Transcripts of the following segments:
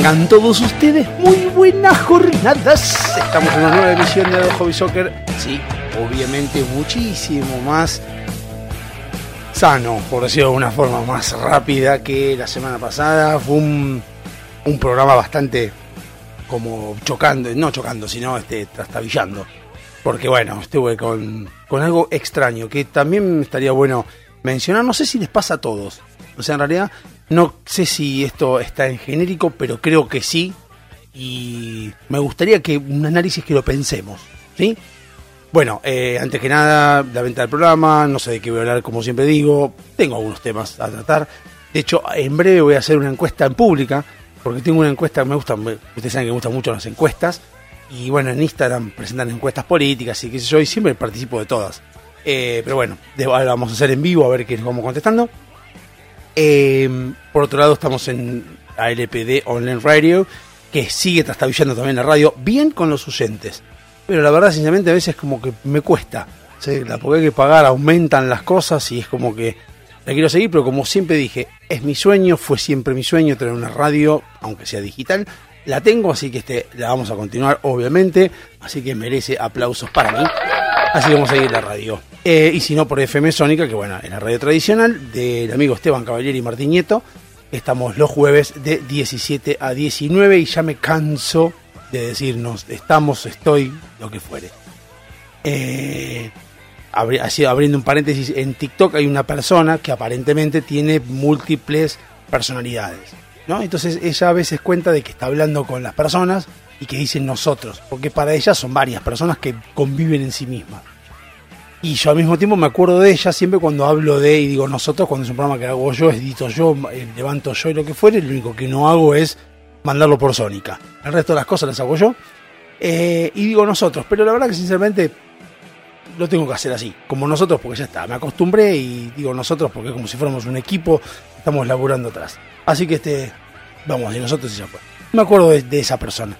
Tengan todos ustedes muy buenas jornadas. Estamos en una nueva emisión de Hobby Soccer. Sí, obviamente muchísimo más sano, por decirlo de una forma más rápida que la semana pasada. Fue un, un programa bastante como chocando, no chocando, sino este, trastabillando. Porque bueno, estuve con, con algo extraño que también estaría bueno mencionar. No sé si les pasa a todos. O sea, en realidad no sé si esto está en genérico, pero creo que sí. Y me gustaría que un análisis que lo pensemos. ¿Sí? Bueno, eh, antes que nada, la venta del programa, no sé de qué voy a hablar, como siempre digo, tengo algunos temas a tratar. De hecho, en breve voy a hacer una encuesta en pública, porque tengo una encuesta, me gustan, me- ustedes saben que me gustan mucho las encuestas, y bueno, en Instagram presentan encuestas políticas y qué sé yo, y siempre participo de todas. Eh, pero bueno, ahora vamos a hacer en vivo a ver qué nos vamos contestando. Eh, por otro lado, estamos en ALPD Online Radio, que sigue trastabillando también la radio, bien con los oyentes. Pero la verdad, sinceramente, a veces como que me cuesta. La porque hay que pagar, aumentan las cosas y es como que la quiero seguir, pero como siempre dije, es mi sueño, fue siempre mi sueño tener una radio, aunque sea digital. La tengo, así que este, la vamos a continuar, obviamente. Así que merece aplausos para mí. Así que vamos a seguir la radio. Eh, y si no, por FM Sónica, que bueno, en la radio tradicional, del amigo Esteban Caballero y Martín Nieto. Estamos los jueves de 17 a 19 y ya me canso de decirnos estamos, estoy, lo que fuere. Eh, abri- así, abriendo un paréntesis, en TikTok hay una persona que aparentemente tiene múltiples personalidades. ¿no? Entonces ella a veces cuenta de que está hablando con las personas y que dicen nosotros, porque para ella son varias personas que conviven en sí mismas. Y yo al mismo tiempo me acuerdo de ella siempre cuando hablo de, y digo nosotros, cuando es un programa que hago yo, edito yo, eh, levanto yo y lo que fuere, lo único que no hago es mandarlo por Sónica. El resto de las cosas las hago yo. Eh, y digo nosotros, pero la verdad que sinceramente lo tengo que hacer así, como nosotros, porque ya está, me acostumbré y digo nosotros porque es como si fuéramos un equipo, estamos laburando atrás. Así que este, vamos, y nosotros y ya fue. Me acuerdo de, de esa persona.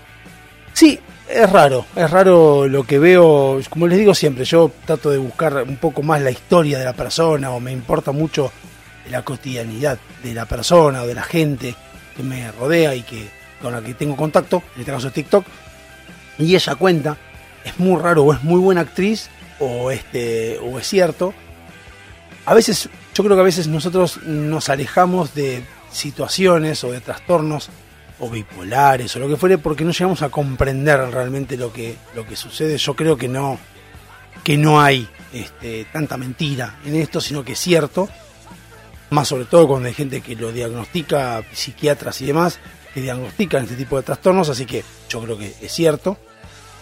Sí, es raro, es raro lo que veo, como les digo siempre, yo trato de buscar un poco más la historia de la persona o me importa mucho la cotidianidad de la persona o de la gente que me rodea y que con la que tengo contacto, en este caso TikTok, y ella cuenta, es muy raro o es muy buena actriz o este o es cierto. A veces yo creo que a veces nosotros nos alejamos de situaciones o de trastornos o bipolares o lo que fuere porque no llegamos a comprender realmente lo que lo que sucede. Yo creo que no que no hay este, tanta mentira en esto, sino que es cierto. Más sobre todo cuando hay gente que lo diagnostica, psiquiatras y demás, que diagnostican este tipo de trastornos, así que yo creo que es cierto.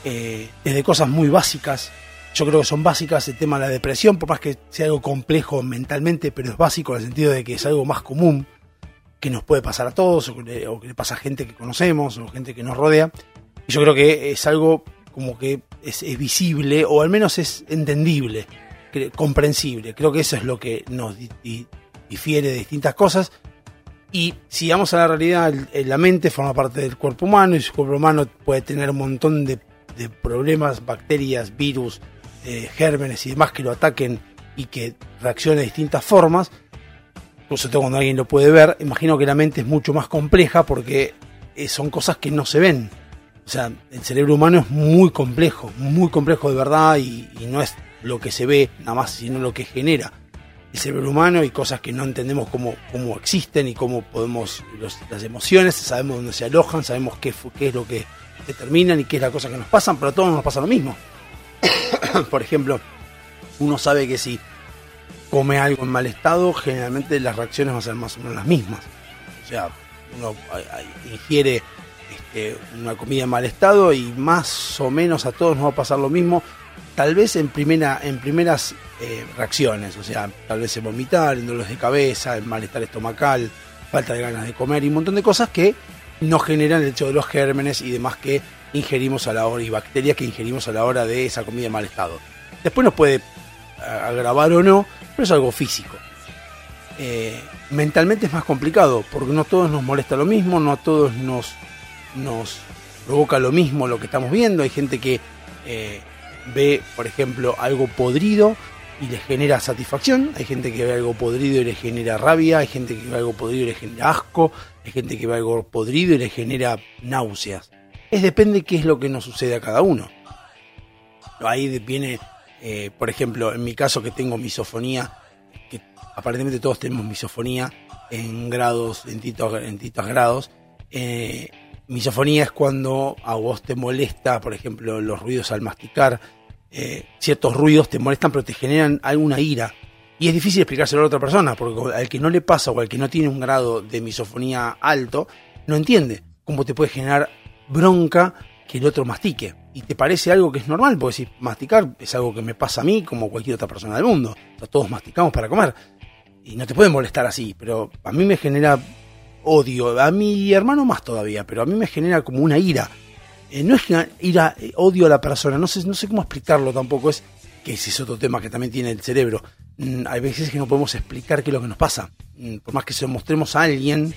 Eh, desde cosas muy básicas, yo creo que son básicas el tema de la depresión, por más que sea algo complejo mentalmente, pero es básico en el sentido de que es algo más común que nos puede pasar a todos, o que, le, que pasa a gente que conocemos, o gente que nos rodea. Y yo creo que es algo como que es, visible, o al menos es entendible, cre- comprensible. Creo que eso es lo que nos di- di- difiere de distintas cosas. Y si vamos a la realidad, la mente forma parte del cuerpo humano y su cuerpo humano puede tener un montón de, de problemas, bacterias, virus, eh, gérmenes y demás que lo ataquen y que reaccione de distintas formas. Incluso todo cuando alguien lo puede ver, imagino que la mente es mucho más compleja porque eh, son cosas que no se ven. O sea, el cerebro humano es muy complejo, muy complejo de verdad y, no es lo que se ve nada más, sino lo que genera el cerebro humano y cosas que no entendemos cómo, cómo existen y cómo podemos, las emociones, sabemos dónde se alojan, sabemos qué, qué es lo que determinan y qué es la cosa que nos pasan, pero a todos nos pasa lo mismo. Por ejemplo, uno sabe que si come algo en mal estado, generalmente las reacciones van a ser más o menos las mismas. O sea, uno ay, ay, ingiere eh, una comida en mal estado y más o menos a todos nos va a pasar lo mismo, tal vez en, primera, en primeras eh, reacciones, o sea, tal vez en vomitar, en dolores de cabeza, en malestar estomacal, falta de ganas de comer y un montón de cosas que no generan el hecho de los gérmenes y demás que ingerimos a la hora y bacterias que ingerimos a la hora de esa comida en mal estado. Después nos puede agravar o no, pero es algo físico. Eh, mentalmente es más complicado, porque no a todos nos molesta lo mismo, no a todos nos, nos provoca lo mismo lo que estamos viendo. Hay gente que eh, ve, por ejemplo, algo podrido y le genera satisfacción, hay gente que ve algo podrido y le genera rabia, hay gente que ve algo podrido y le genera asco, hay gente que ve algo podrido y le genera náuseas. Es depende qué es lo que nos sucede a cada uno. Ahí viene, eh, por ejemplo, en mi caso que tengo misofonía, que aparentemente todos tenemos misofonía en grados, en distintos, grados. Eh, misofonía es cuando a vos te molesta, por ejemplo, los ruidos al masticar, eh, ciertos ruidos te molestan pero te generan alguna ira. Y es difícil explicárselo a otra persona, porque al que no le pasa o al que no tiene un grado de misofonía alto, no entiende cómo te puede generar bronca que el otro mastique. Y te parece algo que es normal, porque si masticar es algo que me pasa a mí como cualquier otra persona del mundo. todos masticamos para comer. Y no te puede molestar así, pero a mí me genera odio, a mi hermano más todavía, pero a mí me genera como una ira eh, no es ira, eh, odio a la persona, no sé, no sé cómo explicarlo tampoco, es que ese es otro tema que también tiene el cerebro. Mm, hay veces que no podemos explicar qué es lo que nos pasa. Mm, por más que se lo mostremos a alguien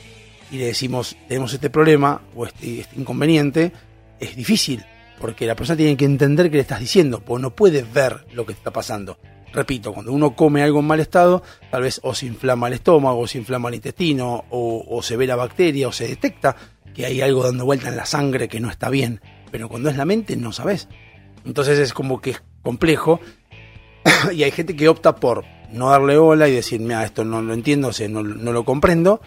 y le decimos, tenemos este problema o este, este, inconveniente, es difícil, porque la persona tiene que entender qué le estás diciendo, porque no puede ver lo que está pasando. Repito, cuando uno come algo en mal estado, tal vez o se inflama el estómago, o se inflama el intestino, o, se ve la bacteria, o se detecta, que hay algo dando vuelta en la sangre que no está bien, pero cuando es la mente no sabes. Entonces es como que es complejo y hay gente que opta por no darle bola y decir, mira, esto no lo entiendo, o sea, no, lo comprendo,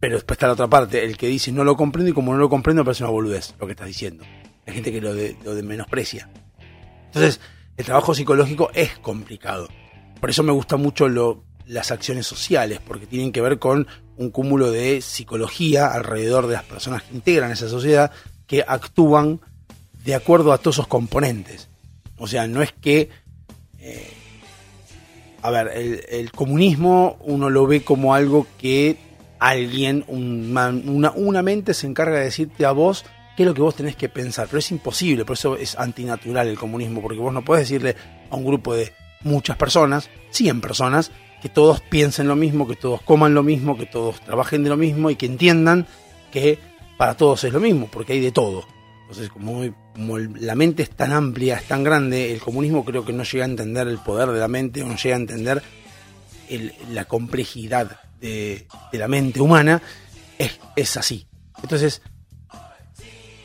pero después está la otra parte, el que dice no lo comprendo y como no lo comprendo parece una boludez lo que estás diciendo. Hay gente que lo, de, lo de menosprecia. Entonces, el trabajo psicológico es complicado. Por eso me gusta mucho las acciones sociales, porque tienen que ver con un cúmulo de psicología alrededor de las personas que integran esa sociedad que actúan de acuerdo a todos esos componentes. O sea, no es que... Eh, a ver, el, comunismo uno lo ve como algo que alguien, una, una mente se encarga de decirte a vos qué es lo que vos tenés que pensar, pero es imposible, por eso es antinatural el comunismo, porque vos no podés decirle a un grupo de muchas personas, 100 personas, que todos piensen lo mismo, que todos coman lo mismo, que todos trabajen de lo mismo y que entiendan que para todos es lo mismo, porque hay de todo. Entonces, como, la mente es tan amplia, es tan grande, el comunismo creo que no llega a entender el poder de la mente, no llega a entender la complejidad de, la mente humana, es, así. Entonces,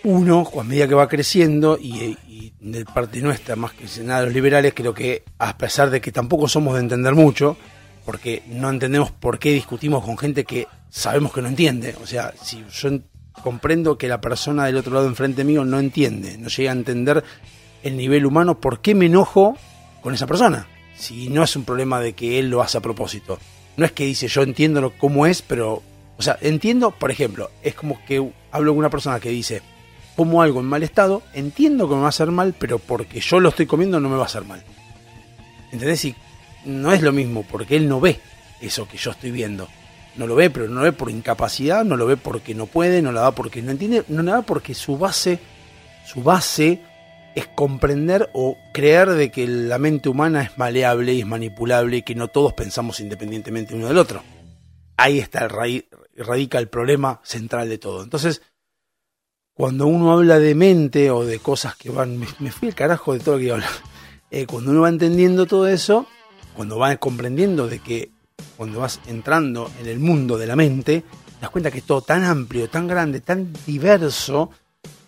uno, a medida que va creciendo, y, y de parte nuestra, más que nada los liberales, creo que a pesar de que tampoco somos de entender mucho, porque no entendemos por qué discutimos con gente que sabemos que no entiende. O sea, si yo comprendo que la persona del otro lado enfrente mío no entiende, no llega a entender el nivel humano, ¿por qué me enojo con esa persona? Si no es un problema de que él lo hace a propósito. No es que dice yo entiendo cómo es, pero... O sea, entiendo, por ejemplo, es como que hablo con una persona que dice, como algo en mal estado, entiendo que me va a hacer mal, pero porque yo lo estoy comiendo no me va a hacer mal. ¿Entendés? Y no es lo mismo, porque él no ve eso que yo estoy viendo. No lo ve, pero no lo ve por incapacidad, no lo ve porque no puede, no lo da porque no entiende, no lo da porque su base, su base es comprender o creer de que la mente humana es maleable y es manipulable y que no todos pensamos independientemente uno del otro. Ahí está el radica el problema central de todo. Entonces, cuando uno habla de mente o de cosas que van, me, fui el carajo de todo lo que hablo. Eh, cuando uno va entendiendo todo eso, cuando vas comprendiendo de que cuando vas entrando en el mundo de la mente, te das cuenta que es todo tan amplio, tan grande, tan diverso,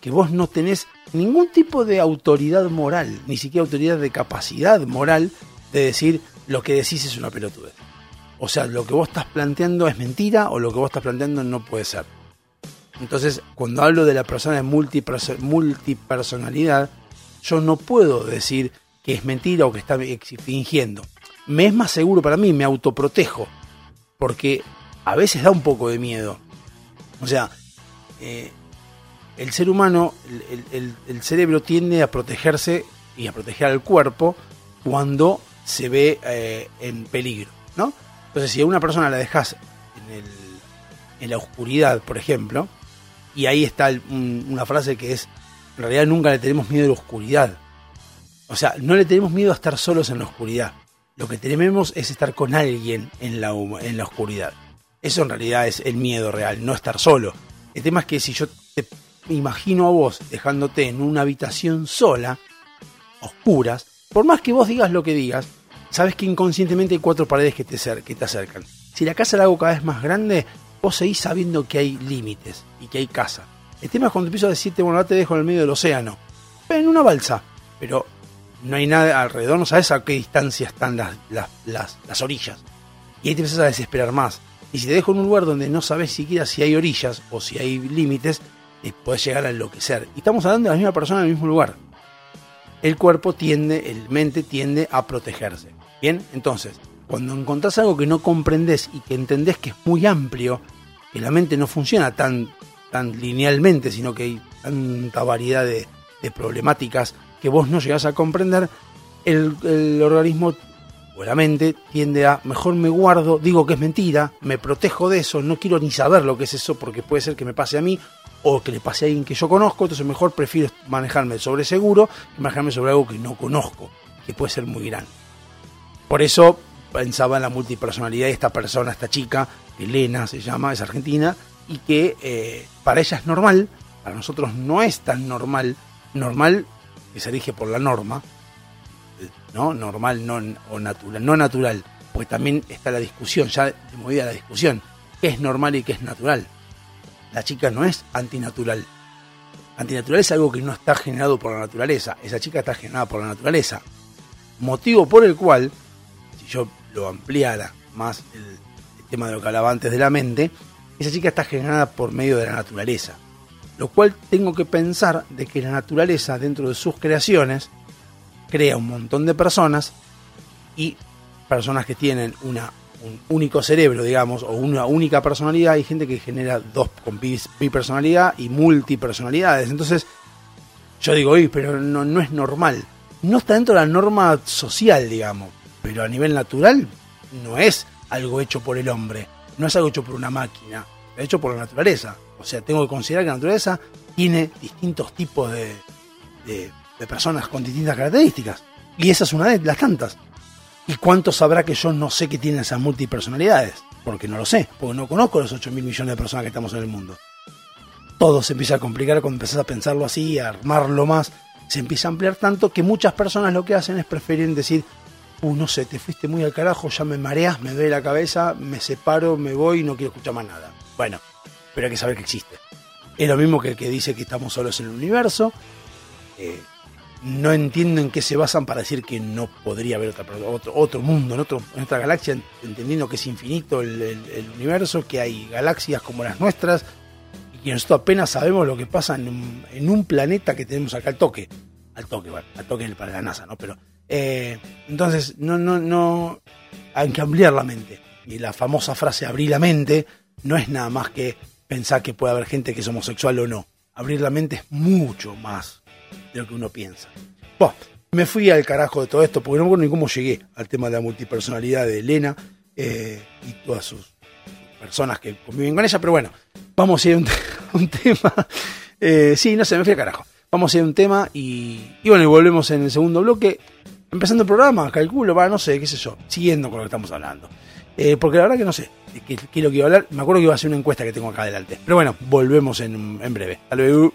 que vos no tenés ningún tipo de autoridad moral, ni siquiera autoridad de capacidad moral de decir lo que decís es una pelotudez. O sea, lo que vos estás planteando es mentira o lo que vos estás planteando no puede ser. Entonces, cuando hablo de la persona de multipersonalidad, yo no puedo decir que es mentira o que está fingiendo me es más seguro para mí, me autoprotejo, porque a veces da un poco de miedo. O sea, eh, el ser humano, el, cerebro tiende a protegerse y a proteger al cuerpo cuando se ve eh, en peligro, ¿no? Entonces, si a una persona la dejas en, el- en la oscuridad, por ejemplo, y ahí está una frase que es, en realidad nunca le tenemos miedo a la oscuridad. O sea, no le tenemos miedo a estar solos en la oscuridad. Lo que tememos es estar con alguien en la, en la oscuridad. Eso en realidad es el miedo real, no estar solo. El tema es que si yo te imagino a vos dejándote en una habitación sola, oscuras, por más que vos digas lo que digas, sabes que inconscientemente hay cuatro paredes que te, que te acercan. Si la casa la hago cada vez más grande, vos seguís sabiendo que hay límites y que hay casa. El tema es cuando empiezo a decirte, bueno, ahora te dejo en el medio del océano, en una balsa, pero no hay nada alrededor, no sabes a qué distancia están las, las, las, las orillas. Y ahí te empiezas a desesperar más. Y si te dejo en un lugar donde no sabes siquiera si hay orillas o si hay límites, eh, podés llegar a enloquecer. Y estamos hablando de la misma persona en el mismo lugar. El cuerpo tiende, el mente tiende a protegerse. Bien, entonces, cuando encontrás algo que no comprendés y que entendés que es muy amplio, que la mente no funciona tan, tan linealmente, sino que hay tanta variedad de, problemáticas que vos no llegás a comprender, el, el organismo o la mente tiende a mejor me guardo, digo que es mentira, me protejo de eso, no quiero ni saber lo que es eso porque puede ser que me pase a mí o que le pase a alguien que yo conozco, entonces mejor prefiero manejarme sobre seguro que manejarme sobre algo que no conozco, que puede ser muy grande. Por eso pensaba en la multipersonalidad de esta persona, esta chica, Elena se llama, es argentina, y que eh, para ella es normal, para nosotros no es tan normal, normal que se rige por la norma, ¿no? Normal no, o natural, no natural, porque también está la discusión, ya de movida la discusión, qué es normal y qué es natural. La chica no es antinatural. Antinatural es algo que no está generado por la naturaleza, esa chica está generada por la naturaleza. Motivo por el cual, si yo lo ampliara más el tema de lo que hablaba antes de la mente, esa chica está generada por medio de la naturaleza. Lo cual tengo que pensar de que la naturaleza dentro de sus creaciones crea un montón de personas y personas que tienen una, un único cerebro, digamos, o una única personalidad, hay gente que genera dos con bipersonalidad y multipersonalidades. Entonces, yo digo, oye, pero no, no es normal. No está dentro de la norma social, digamos, pero a nivel natural no es algo hecho por el hombre, no es algo hecho por una máquina, es hecho por la naturaleza. O sea, tengo que considerar que la naturaleza tiene distintos tipos de, de, personas con distintas características. Y esa es una de las tantas. ¿Y cuánto sabrá que yo no sé que tienen esas multipersonalidades? Porque no lo sé, porque no conozco los 8 mil millones de personas que estamos en el mundo. Todo se empieza a complicar cuando empezás a pensarlo así, a armarlo más. Se empieza a ampliar tanto que muchas personas lo que hacen es preferir decir, uh, no sé, te fuiste muy al carajo, ya me mareas, me duele la cabeza, me separo, me voy y no quiero escuchar más nada. Bueno, pero hay que saber que existe. Es lo mismo que el que dice que estamos solos en el universo. Eh, no entiendo en qué se basan para decir que no podría haber otra, otro, otro mundo en, otro, otra galaxia, entendiendo que es infinito el, el- el universo, que hay galaxias como las nuestras, y que nosotros apenas sabemos lo que pasa en un, en un planeta que tenemos acá al toque. Al toque, bueno, al toque para la NASA, ¿no? Pero, eh, entonces, no, no, no, hay que ampliar la mente. Y la famosa frase abrir la mente no es nada más que pensar que puede haber gente que es homosexual o no. Abrir la mente es mucho más de lo que uno piensa. Me fui al carajo de todo esto porque no me acuerdo ni cómo llegué al tema de la multipersonalidad de Elena eh, y todas sus personas que conviven con ella, pero bueno, vamos a ir a un tema. Eh, sí, no sé, me fui al carajo. Vamos a ir a un tema y, y bueno, y volvemos en el segundo bloque. Empezando el programa, calculo, va, no sé, qué sé yo, siguiendo con lo que estamos hablando. Eh, porque la verdad que no sé qué, qué es lo que iba a hablar. Me acuerdo que iba a hacer una encuesta que tengo acá adelante. Pero bueno, volvemos en, en breve. Hasta luego.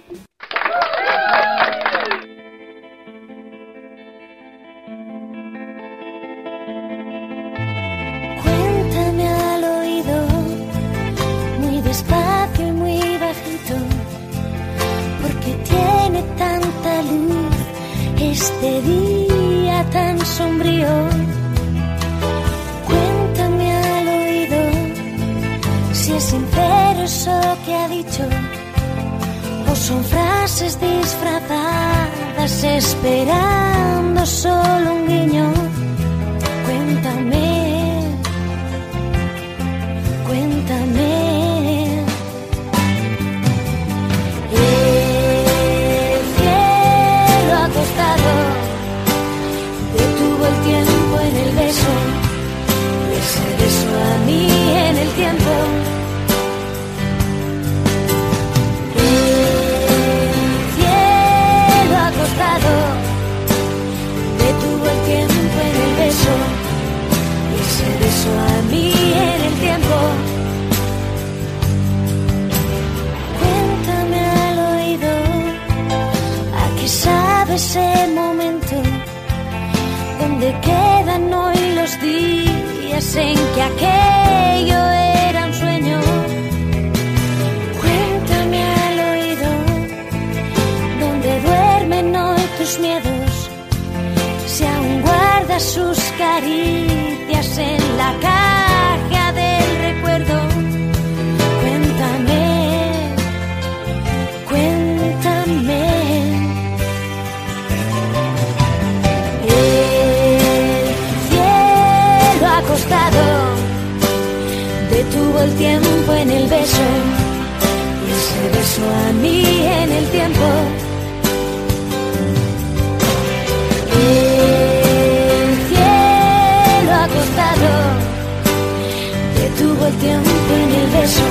Sombrío. Cuéntame al oído, si es sincero eso que ha dicho, o son frases disfrazadas esperando solo un guiño. Cuéntame. Ese momento donde quedan hoy los días en que aquello era un sueño. Cuéntame al oído donde duermen hoy tus miedos si aún guardas sus caricias en la caja detuvo el tiempo en el beso y ese beso a mí en el tiempo. El cielo acostado detuvo el tiempo en el beso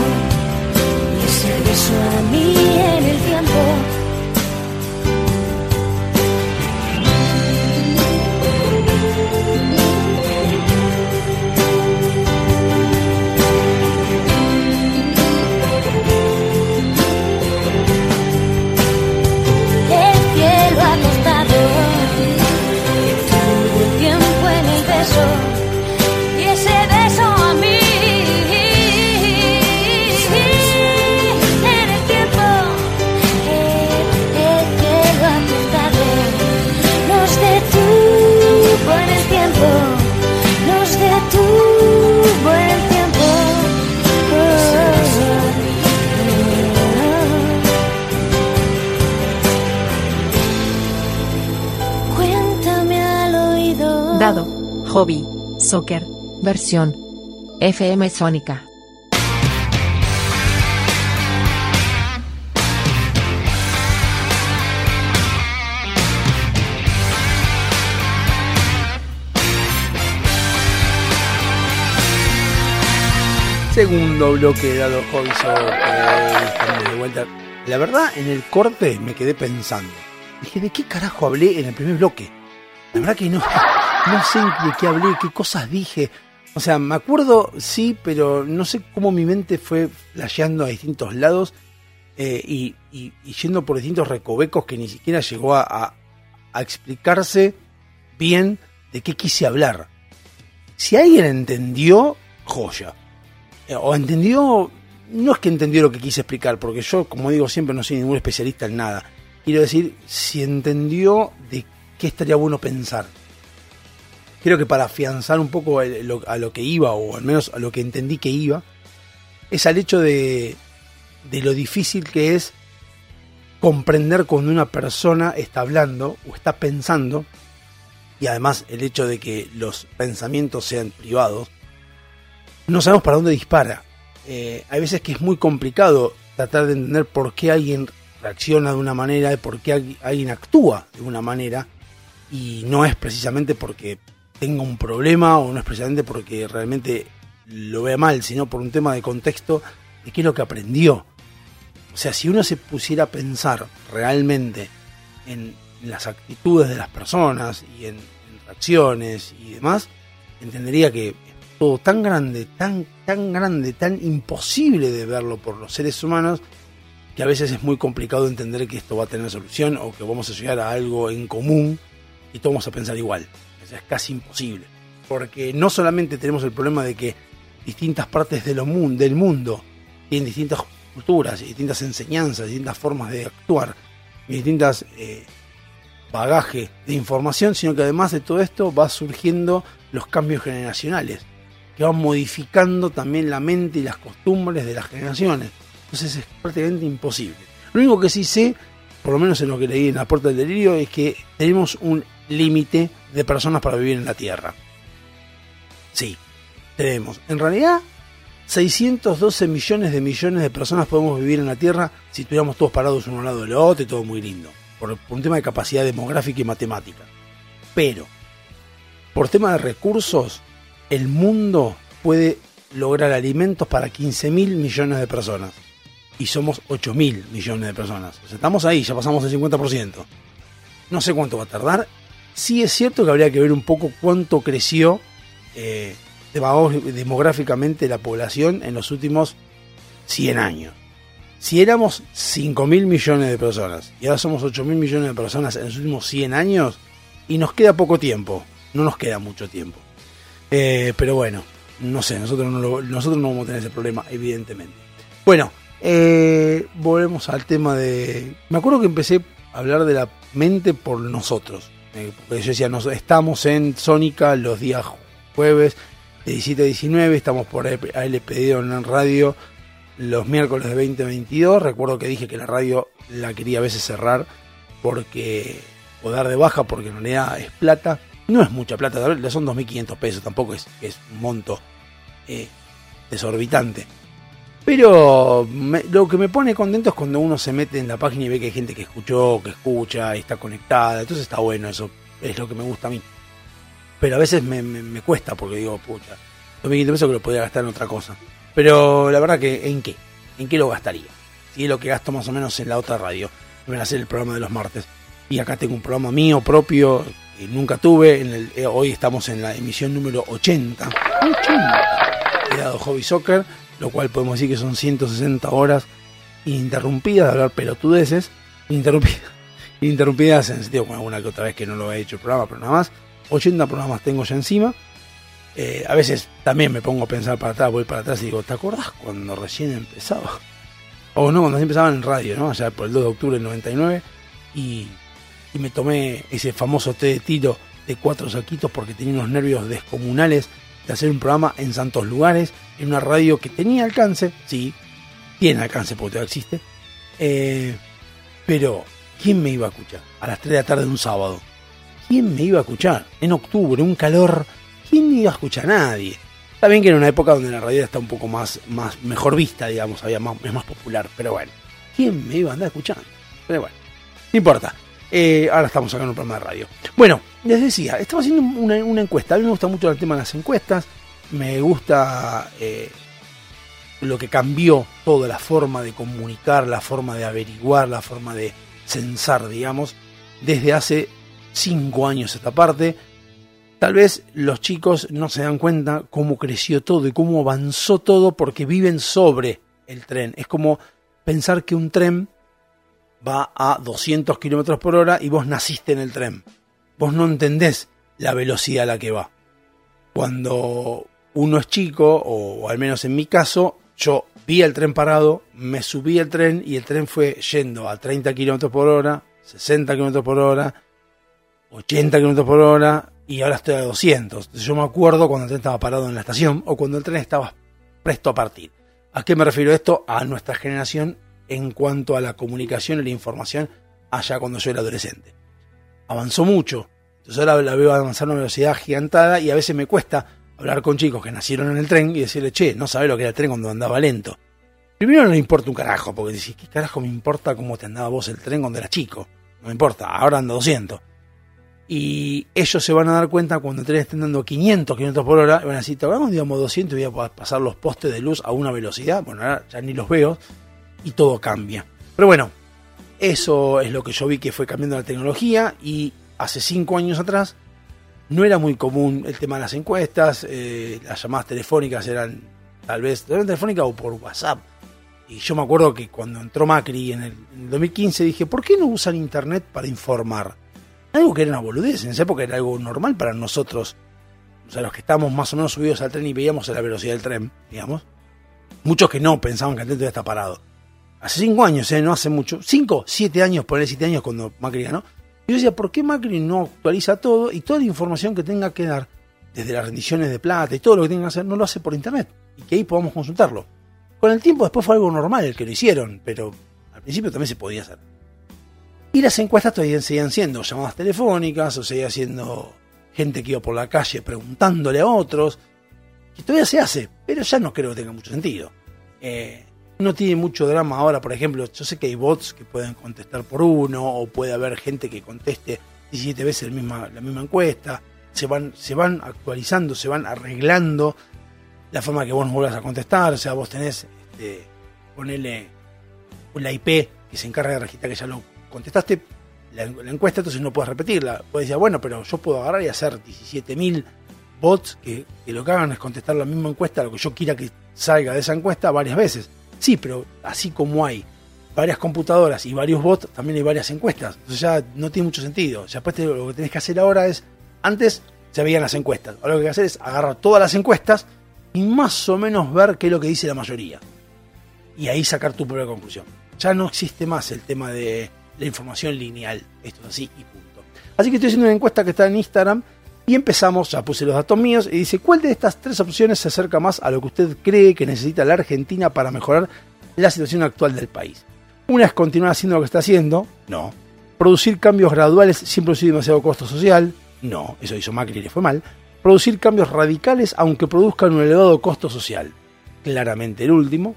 y ese beso a mí en el tiempo. Hobby. Soccer. Versión. FM Sónica. Segundo bloque dado Hobby Soccer. De vuelta. La verdad, en el corte me quedé pensando. Dije, ¿de qué carajo hablé en el primer bloque? La verdad que no, no sé de qué hablé, qué cosas dije. O sea, me acuerdo, sí, pero no sé cómo mi mente fue flasheando a distintos lados eh, y, y- y yendo por distintos recovecos que ni siquiera llegó a, a- a explicarse bien de qué quise hablar. Si alguien entendió, joya. Eh, O entendió, no es que entendió lo que quise explicar, porque yo, como digo siempre, no soy ningún especialista en nada. Quiero decir, si entendió de qué estaría bueno pensar. Creo que para afianzar un poco a lo que iba, o al menos a lo que entendí que iba, es al hecho de, de lo difícil que es comprender cuando una persona está hablando o está pensando, y además el hecho de que los pensamientos sean privados, no sabemos para dónde dispara. Eh, hay veces que es muy complicado tratar de entender por qué alguien reacciona de una manera, por qué alguien actúa de una manera, y no es precisamente porque tenga un problema o no es porque realmente lo vea mal, sino por un tema de contexto de qué es lo que aprendió. O sea, si uno se pusiera a pensar realmente en las actitudes de las personas y en, en reacciones y demás, entendería que es todo tan grande, tan, tan grande, tan imposible de verlo por los seres humanos, que a veces es muy complicado entender que esto va a tener solución o que vamos a llegar a algo en común y todos vamos a pensar igual. Es casi imposible. Porque no solamente tenemos el problema de que distintas partes de lo mun- del mundo tienen distintas culturas, distintas enseñanzas, distintas formas de actuar, distintas eh, bagaje de información, sino que además de todo esto va surgiendo los cambios generacionales, que van modificando también la mente y las costumbres de las generaciones. Entonces es prácticamente imposible. Lo único que sí sé, por lo menos en lo que leí en la puerta del delirio, es que tenemos un límite de personas para vivir en la Tierra. Sí, tenemos. En realidad, 612 millones de millones de personas podemos vivir en la Tierra si estuviéramos todos parados uno al lado del otro y todo muy lindo. Por, un tema de capacidad demográfica y matemática. Pero, por tema de recursos, el mundo puede lograr alimentos para 15 mil millones de personas. Y somos 8 mil millones de personas. O sea, estamos ahí, ya pasamos el 50%. No sé cuánto va a tardar. Sí es cierto que habría que ver un poco cuánto creció eh, demográficamente la población en los últimos 100 años. Si éramos 5 mil millones de personas y ahora somos 8 mil millones de personas en los últimos 100 años, y nos queda poco tiempo, no nos queda mucho tiempo. Eh, pero bueno, no sé, nosotros no, lo- nosotros no vamos a tener ese problema, evidentemente. Bueno, eh, volvemos al tema de... Me acuerdo que empecé a hablar de la mente por nosotros. Eh, yo decía, nos, estamos en Sónica los días jueves de 17 a 19, estamos por ALPD en radio los miércoles de 2022. Recuerdo que dije que la radio la quería a veces cerrar porque o dar de baja porque en realidad es plata. No es mucha plata, son 2.500 pesos, tampoco es, es un monto eh, desorbitante. Pero me- lo que me pone contento es cuando uno se mete en la página y ve que hay gente que escuchó, que escucha y está conectada. Entonces está bueno, eso es lo que me gusta a mí. Pero a veces me, me- me cuesta porque digo, pucha, 2.500 pesos que lo podría gastar en otra cosa. Pero la verdad que, ¿en qué? ¿En qué lo gastaría? Si es lo que gasto más o menos en la otra radio. Me van a hacer el programa de los martes. Y acá tengo un programa mío propio que nunca tuve. En el- eh, hoy estamos en la emisión número 80. 80. Cuidado Hobby Soccer, lo cual podemos decir que son 160 horas ininterrumpidas de hablar pelotudeces. Ininterrumpidas, ininterrumpidas en sentido con alguna que otra vez que no lo he hecho el programa, pero nada más. 80 programas tengo ya encima. Eh, a veces también me pongo a pensar para atrás, voy para atrás y digo, ¿te acordás cuando recién empezaba? O no, cuando empezaban en radio, ¿no? Allá por el 2 de octubre del 99. Y, y me tomé ese famoso té de tiro de cuatro saquitos porque tenía unos nervios descomunales de hacer un programa en santos lugares, en una radio que tenía alcance, sí, tiene alcance porque todavía existe. Eh, pero, ¿quién me iba a escuchar? A las 3 de la tarde de un sábado. ¿Quién me iba a escuchar? En octubre, un calor. ¿Quién me iba a escuchar? Nadie. Está bien que era una época donde la radio está un poco más, más mejor vista, digamos, había más, es más popular, pero bueno. ¿Quién me iba a andar escuchando? Pero bueno, no importa. Eh, ahora estamos sacando un programa de radio. Bueno, les decía, estaba haciendo una, una encuesta. A mí me gusta mucho el tema de las encuestas. Me gusta eh, lo que cambió toda la forma de comunicar, la forma de averiguar, la forma de censar, digamos, desde hace cinco años esta parte. Tal vez los chicos no se dan cuenta cómo creció todo y cómo avanzó todo porque viven sobre el tren. Es como pensar que un tren va a 200 kilómetros por hora y vos naciste en el tren. Vos no entendés la velocidad a la que va. Cuando uno es chico, o al menos en mi caso, yo vi el tren parado, me subí al tren y el tren fue yendo a 30 kilómetros por hora, 60 kilómetros por hora, 80 kilómetros por hora y ahora estoy a 200. Entonces yo me acuerdo cuando el tren estaba parado en la estación o cuando el tren estaba presto a partir. ¿A qué me refiero esto? A nuestra generación en cuanto a la comunicación y la información allá cuando yo era adolescente. Avanzó mucho. Entonces ahora la veo avanzar a una velocidad gigantada y a veces me cuesta hablar con chicos que nacieron en el tren y decirle, che, no sabes lo que era el tren cuando andaba lento. Primero no le importa un carajo, porque decís, ¿qué carajo me importa cómo te andaba vos el tren cuando eras chico? No me importa, ahora anda 200. Y ellos se van a dar cuenta cuando el tren esté andando 500 kilómetros por hora, y van a decir, ¿te digamos 200 y voy a pasar los postes de luz a una velocidad? Bueno, ahora ya ni los veo y todo cambia. Pero bueno, eso es lo que yo vi que fue cambiando la tecnología y hace cinco años atrás no era muy común el tema de las encuestas, eh, las llamadas telefónicas eran tal vez eran telefónicas o por WhatsApp. Y yo me acuerdo que cuando entró Macri en el, en el 2015 dije, ¿por qué no usan Internet para informar? Algo que era una boludez, en esa época era algo normal para nosotros, o sea, los que estábamos más o menos subidos al tren y veíamos la velocidad del tren, digamos. Muchos que no pensaban que el tren todavía está parado. Hace cinco años, ¿eh? no hace mucho, cinco, siete años, poner siete años cuando Macri ganó. Y yo decía, ¿por qué Macri no actualiza todo y toda la información que tenga que dar, desde las rendiciones de plata y todo lo que tenga que hacer, no lo hace por internet? Y que ahí podamos consultarlo. Con el tiempo después fue algo normal el que lo hicieron, pero al principio también se podía hacer. Y las encuestas todavía seguían siendo llamadas telefónicas o seguía siendo gente que iba por la calle preguntándole a otros, que todavía se hace, pero ya no creo que tenga mucho sentido. Eh, no tiene mucho drama ahora, por ejemplo, yo sé que hay bots que pueden contestar por uno, o puede haber gente que conteste 17 veces la misma, la misma encuesta, se van, se van actualizando, se van arreglando la forma que vos vuelvas a contestar, o sea, vos tenés, este, ponele la IP que se encarga de registrar que ya lo contestaste, la, la encuesta, entonces no puedes repetirla. Puedes decir, bueno, pero yo puedo agarrar y hacer 17.000 bots que, que lo que hagan es contestar la misma encuesta, lo que yo quiera que salga de esa encuesta varias veces. Sí, pero así como hay varias computadoras y varios bots, también hay varias encuestas. Entonces ya no tiene mucho sentido. Ya después lo que tenés que hacer ahora es, antes se veían las encuestas. Ahora lo que hay que hacer es agarrar todas las encuestas y más o menos ver qué es lo que dice la mayoría. Y ahí sacar tu propia conclusión. Ya no existe más el tema de la información lineal. Esto es así y punto. Así que estoy haciendo una encuesta que está en Instagram y empezamos, ya puse los datos míos y dice, ¿cuál de estas tres opciones se acerca más a lo que usted cree que necesita la Argentina para mejorar la situación actual del país? Una es continuar haciendo lo que está haciendo, no. Producir cambios graduales sin producir demasiado costo social, no, eso hizo Macri y le fue mal. Producir cambios radicales aunque produzcan un elevado costo social, claramente el último.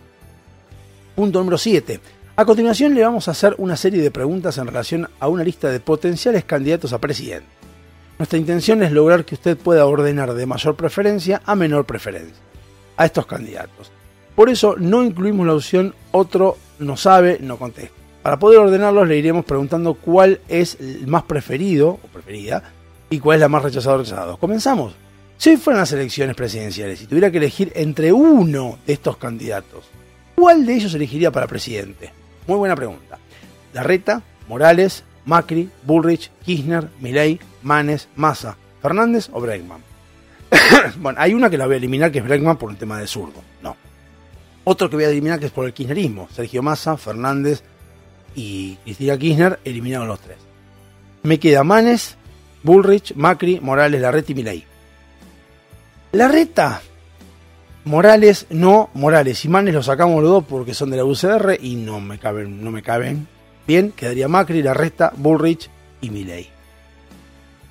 Punto número 7. A continuación le vamos a hacer una serie de preguntas en relación a una lista de potenciales candidatos a presidente. Nuestra intención es lograr que usted pueda ordenar de mayor preferencia a menor preferencia a estos candidatos. Por eso no incluimos la opción otro no sabe, no contesta. Para poder ordenarlos le iremos preguntando cuál es el más preferido o preferida y cuál es la más rechazada o rechazado. Comenzamos. Si hoy fueran las elecciones presidenciales y tuviera que elegir entre uno de estos candidatos, ¿cuál de ellos elegiría para presidente? Muy buena pregunta. Larreta, Morales, Macri, Bullrich, Kirchner, Milei, Manes, Massa, Fernández o Bregman. bueno, hay una que la voy a eliminar que es Bregman por un tema de zurdo. No. Otro que voy a eliminar que es por el kirchnerismo. Sergio Massa, Fernández y Cristina Kirchner eliminaron los tres. Me queda Manes, Bullrich, Macri, Morales, Larreta y Milei. Larreta, Morales, no, Morales y Manes los sacamos los dos porque son de la UCR y no me caben, no me caben. Bien, quedaría Macri, Larreta, Bullrich y Milei.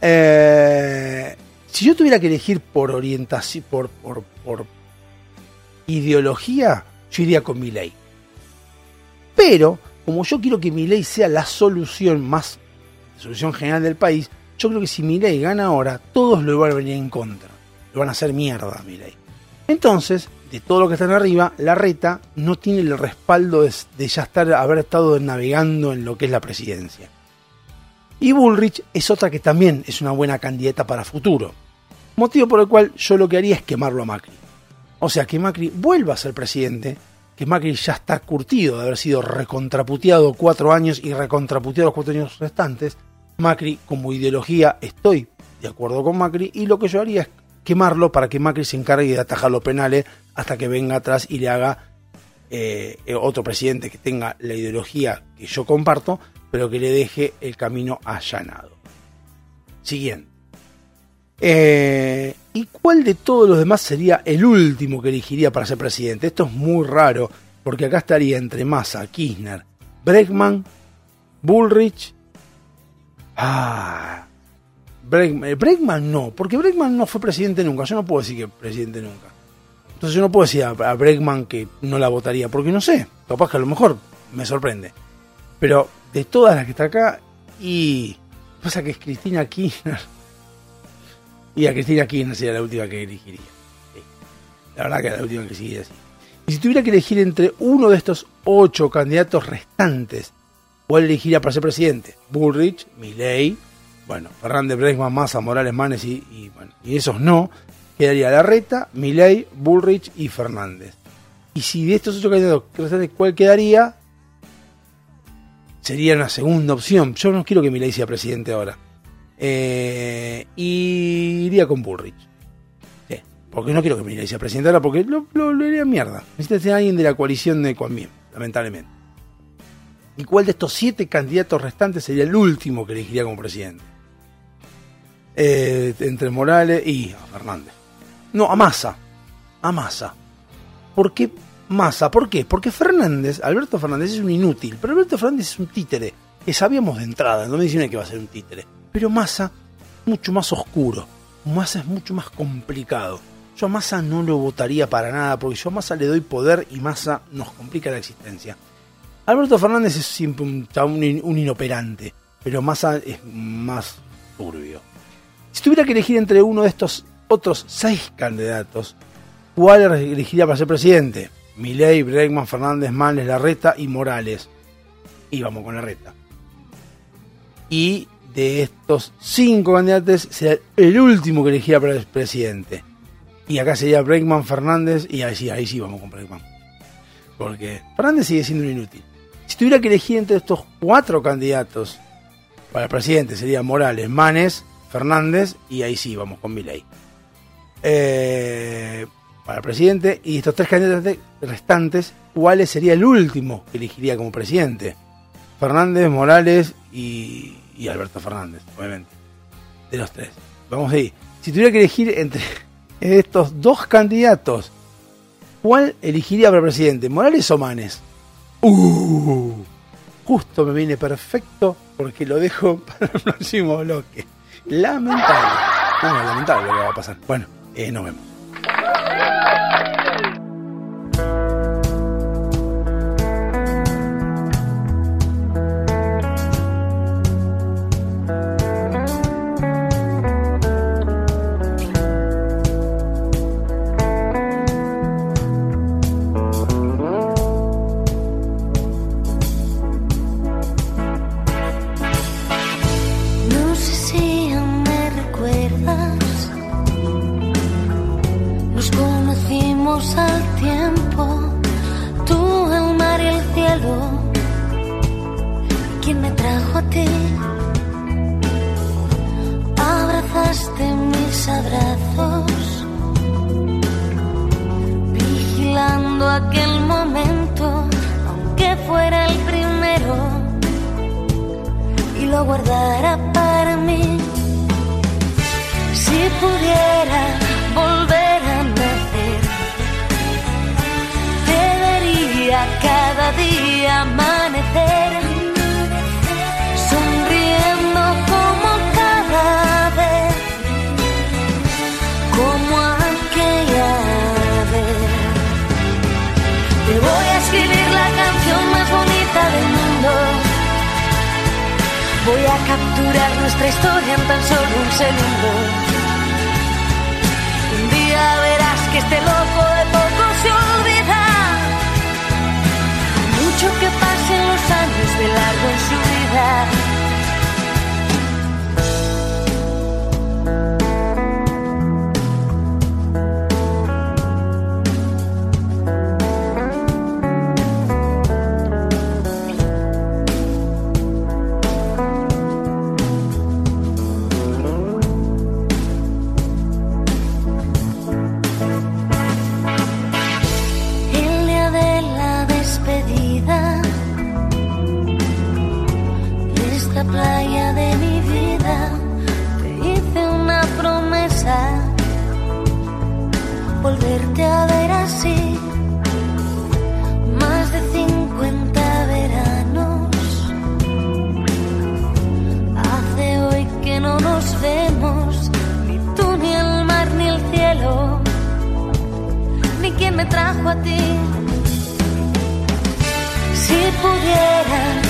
Eh, si yo tuviera que elegir por orientación, por, por, ideología, yo iría con Milei. Pero, como yo quiero que Milei sea la solución más, solución general del país, yo creo que si Milei gana ahora, todos lo van a venir en contra. Lo van a hacer mierda a Milei. Entonces, de todo lo que están arriba, la reta no tiene el respaldo de, de ya estar, haber estado navegando en lo que es la presidencia. Y Bullrich es otra que también es una buena candidata para futuro. Motivo por el cual yo lo que haría es quemarlo a Macri. O sea, que Macri vuelva a ser presidente, que Macri ya está curtido de haber sido recontraputeado cuatro años y recontraputeado los cuatro años restantes. Macri, como ideología, estoy de acuerdo con Macri y lo que yo haría es quemarlo para que Macri se encargue de atajar los penales hasta que venga atrás y le haga eh, otro presidente que tenga la ideología que yo comparto, pero que le deje el camino allanado. Siguiente. Eh, ¿Y cuál de todos los demás sería el último que elegiría para ser presidente? Esto es muy raro, porque acá estaría entre Massa, Kirchner, Bregman, Bullrich. Ah, Bregman, Bregman no, porque Bregman no fue presidente nunca. Yo no puedo decir que presidente nunca. Entonces yo no puedo decir a, a que no la votaría, porque no sé, capaz que a lo mejor me sorprende. Pero de todas las que está acá, y pasa que es Cristina Kirchner. Y a Cristina Kirchner sería la última que elegiría. La verdad que era la última que seguiría así. Y si tuviera que elegir entre uno de estos ocho candidatos restantes, ¿cuál elegiría para ser presidente? Bullrich, Milei, bueno, Fernández, Bregman, Massa, Morales, Manes y, bueno, y esos no. Quedaría Larreta, Milei, Bullrich y Fernández. Y si de estos ocho candidatos restantes, ¿cuál quedaría? Sería una segunda opción. Yo no quiero que Milei sea presidente ahora. Eh, y iría con Bullrich. Porque no quiero que Milei sea presidente ahora, porque lo, lo, lo haría mierda. Necesita ser alguien de la coalición de Juan lamentablemente. ¿Y cuál de estos siete candidatos restantes sería el último que elegiría como presidente? Eh, entre Morales y a Fernández. No, a Massa. A Massa. ¿Por qué Massa? ¿Por qué? Porque Fernández, Alberto Fernández es un inútil, pero Alberto Fernández es un títere, que sabíamos de entrada, no me dicen que va a ser un títere. Pero Massa, mucho más oscuro. Massa es mucho más complicado. Yo a Massa no lo votaría para nada, porque yo a Massa le doy poder y Massa nos complica la existencia. Alberto Fernández es siempre un, un, un inoperante, pero Massa es más turbio. Si tuviera que elegir entre uno de estos otros seis candidatos, ¿cuál elegiría para ser presidente? Milei, Bregman, Fernández, Manes, Larreta y Morales. Y vamos con Larreta. Y de estos cinco candidatos será el último que elegiría para el presidente. Y acá sería Breckman Fernández, y ahí sí, ahí sí vamos con Breckman. Porque Fernández sigue siendo un inútil. Si tuviera que elegir entre estos cuatro candidatos para el presidente, sería Morales, Manes, Fernández, y ahí sí vamos con Milei. Eh, para presidente, y estos tres candidatos restantes, ¿cuál sería el último que elegiría como presidente? Fernández, Morales y, y Alberto Fernández, obviamente. De los tres. Vamos ahí. Si tuviera que elegir entre estos dos candidatos, ¿cuál elegiría para presidente? ¿Morales o Manes? Uh, justo me viene perfecto porque lo dejo para el próximo bloque. Lamentable. No, lamentable lo que va a pasar. Bueno, eh, nos vemos. No me trajo a ti. Si pudiera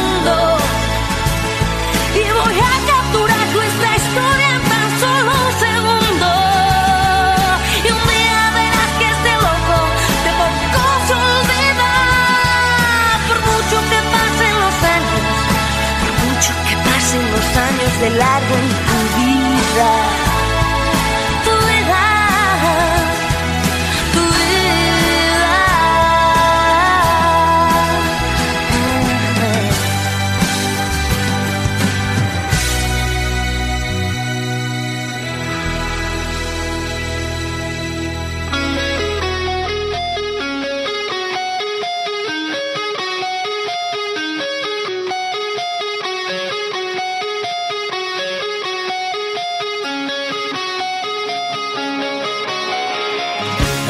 De largo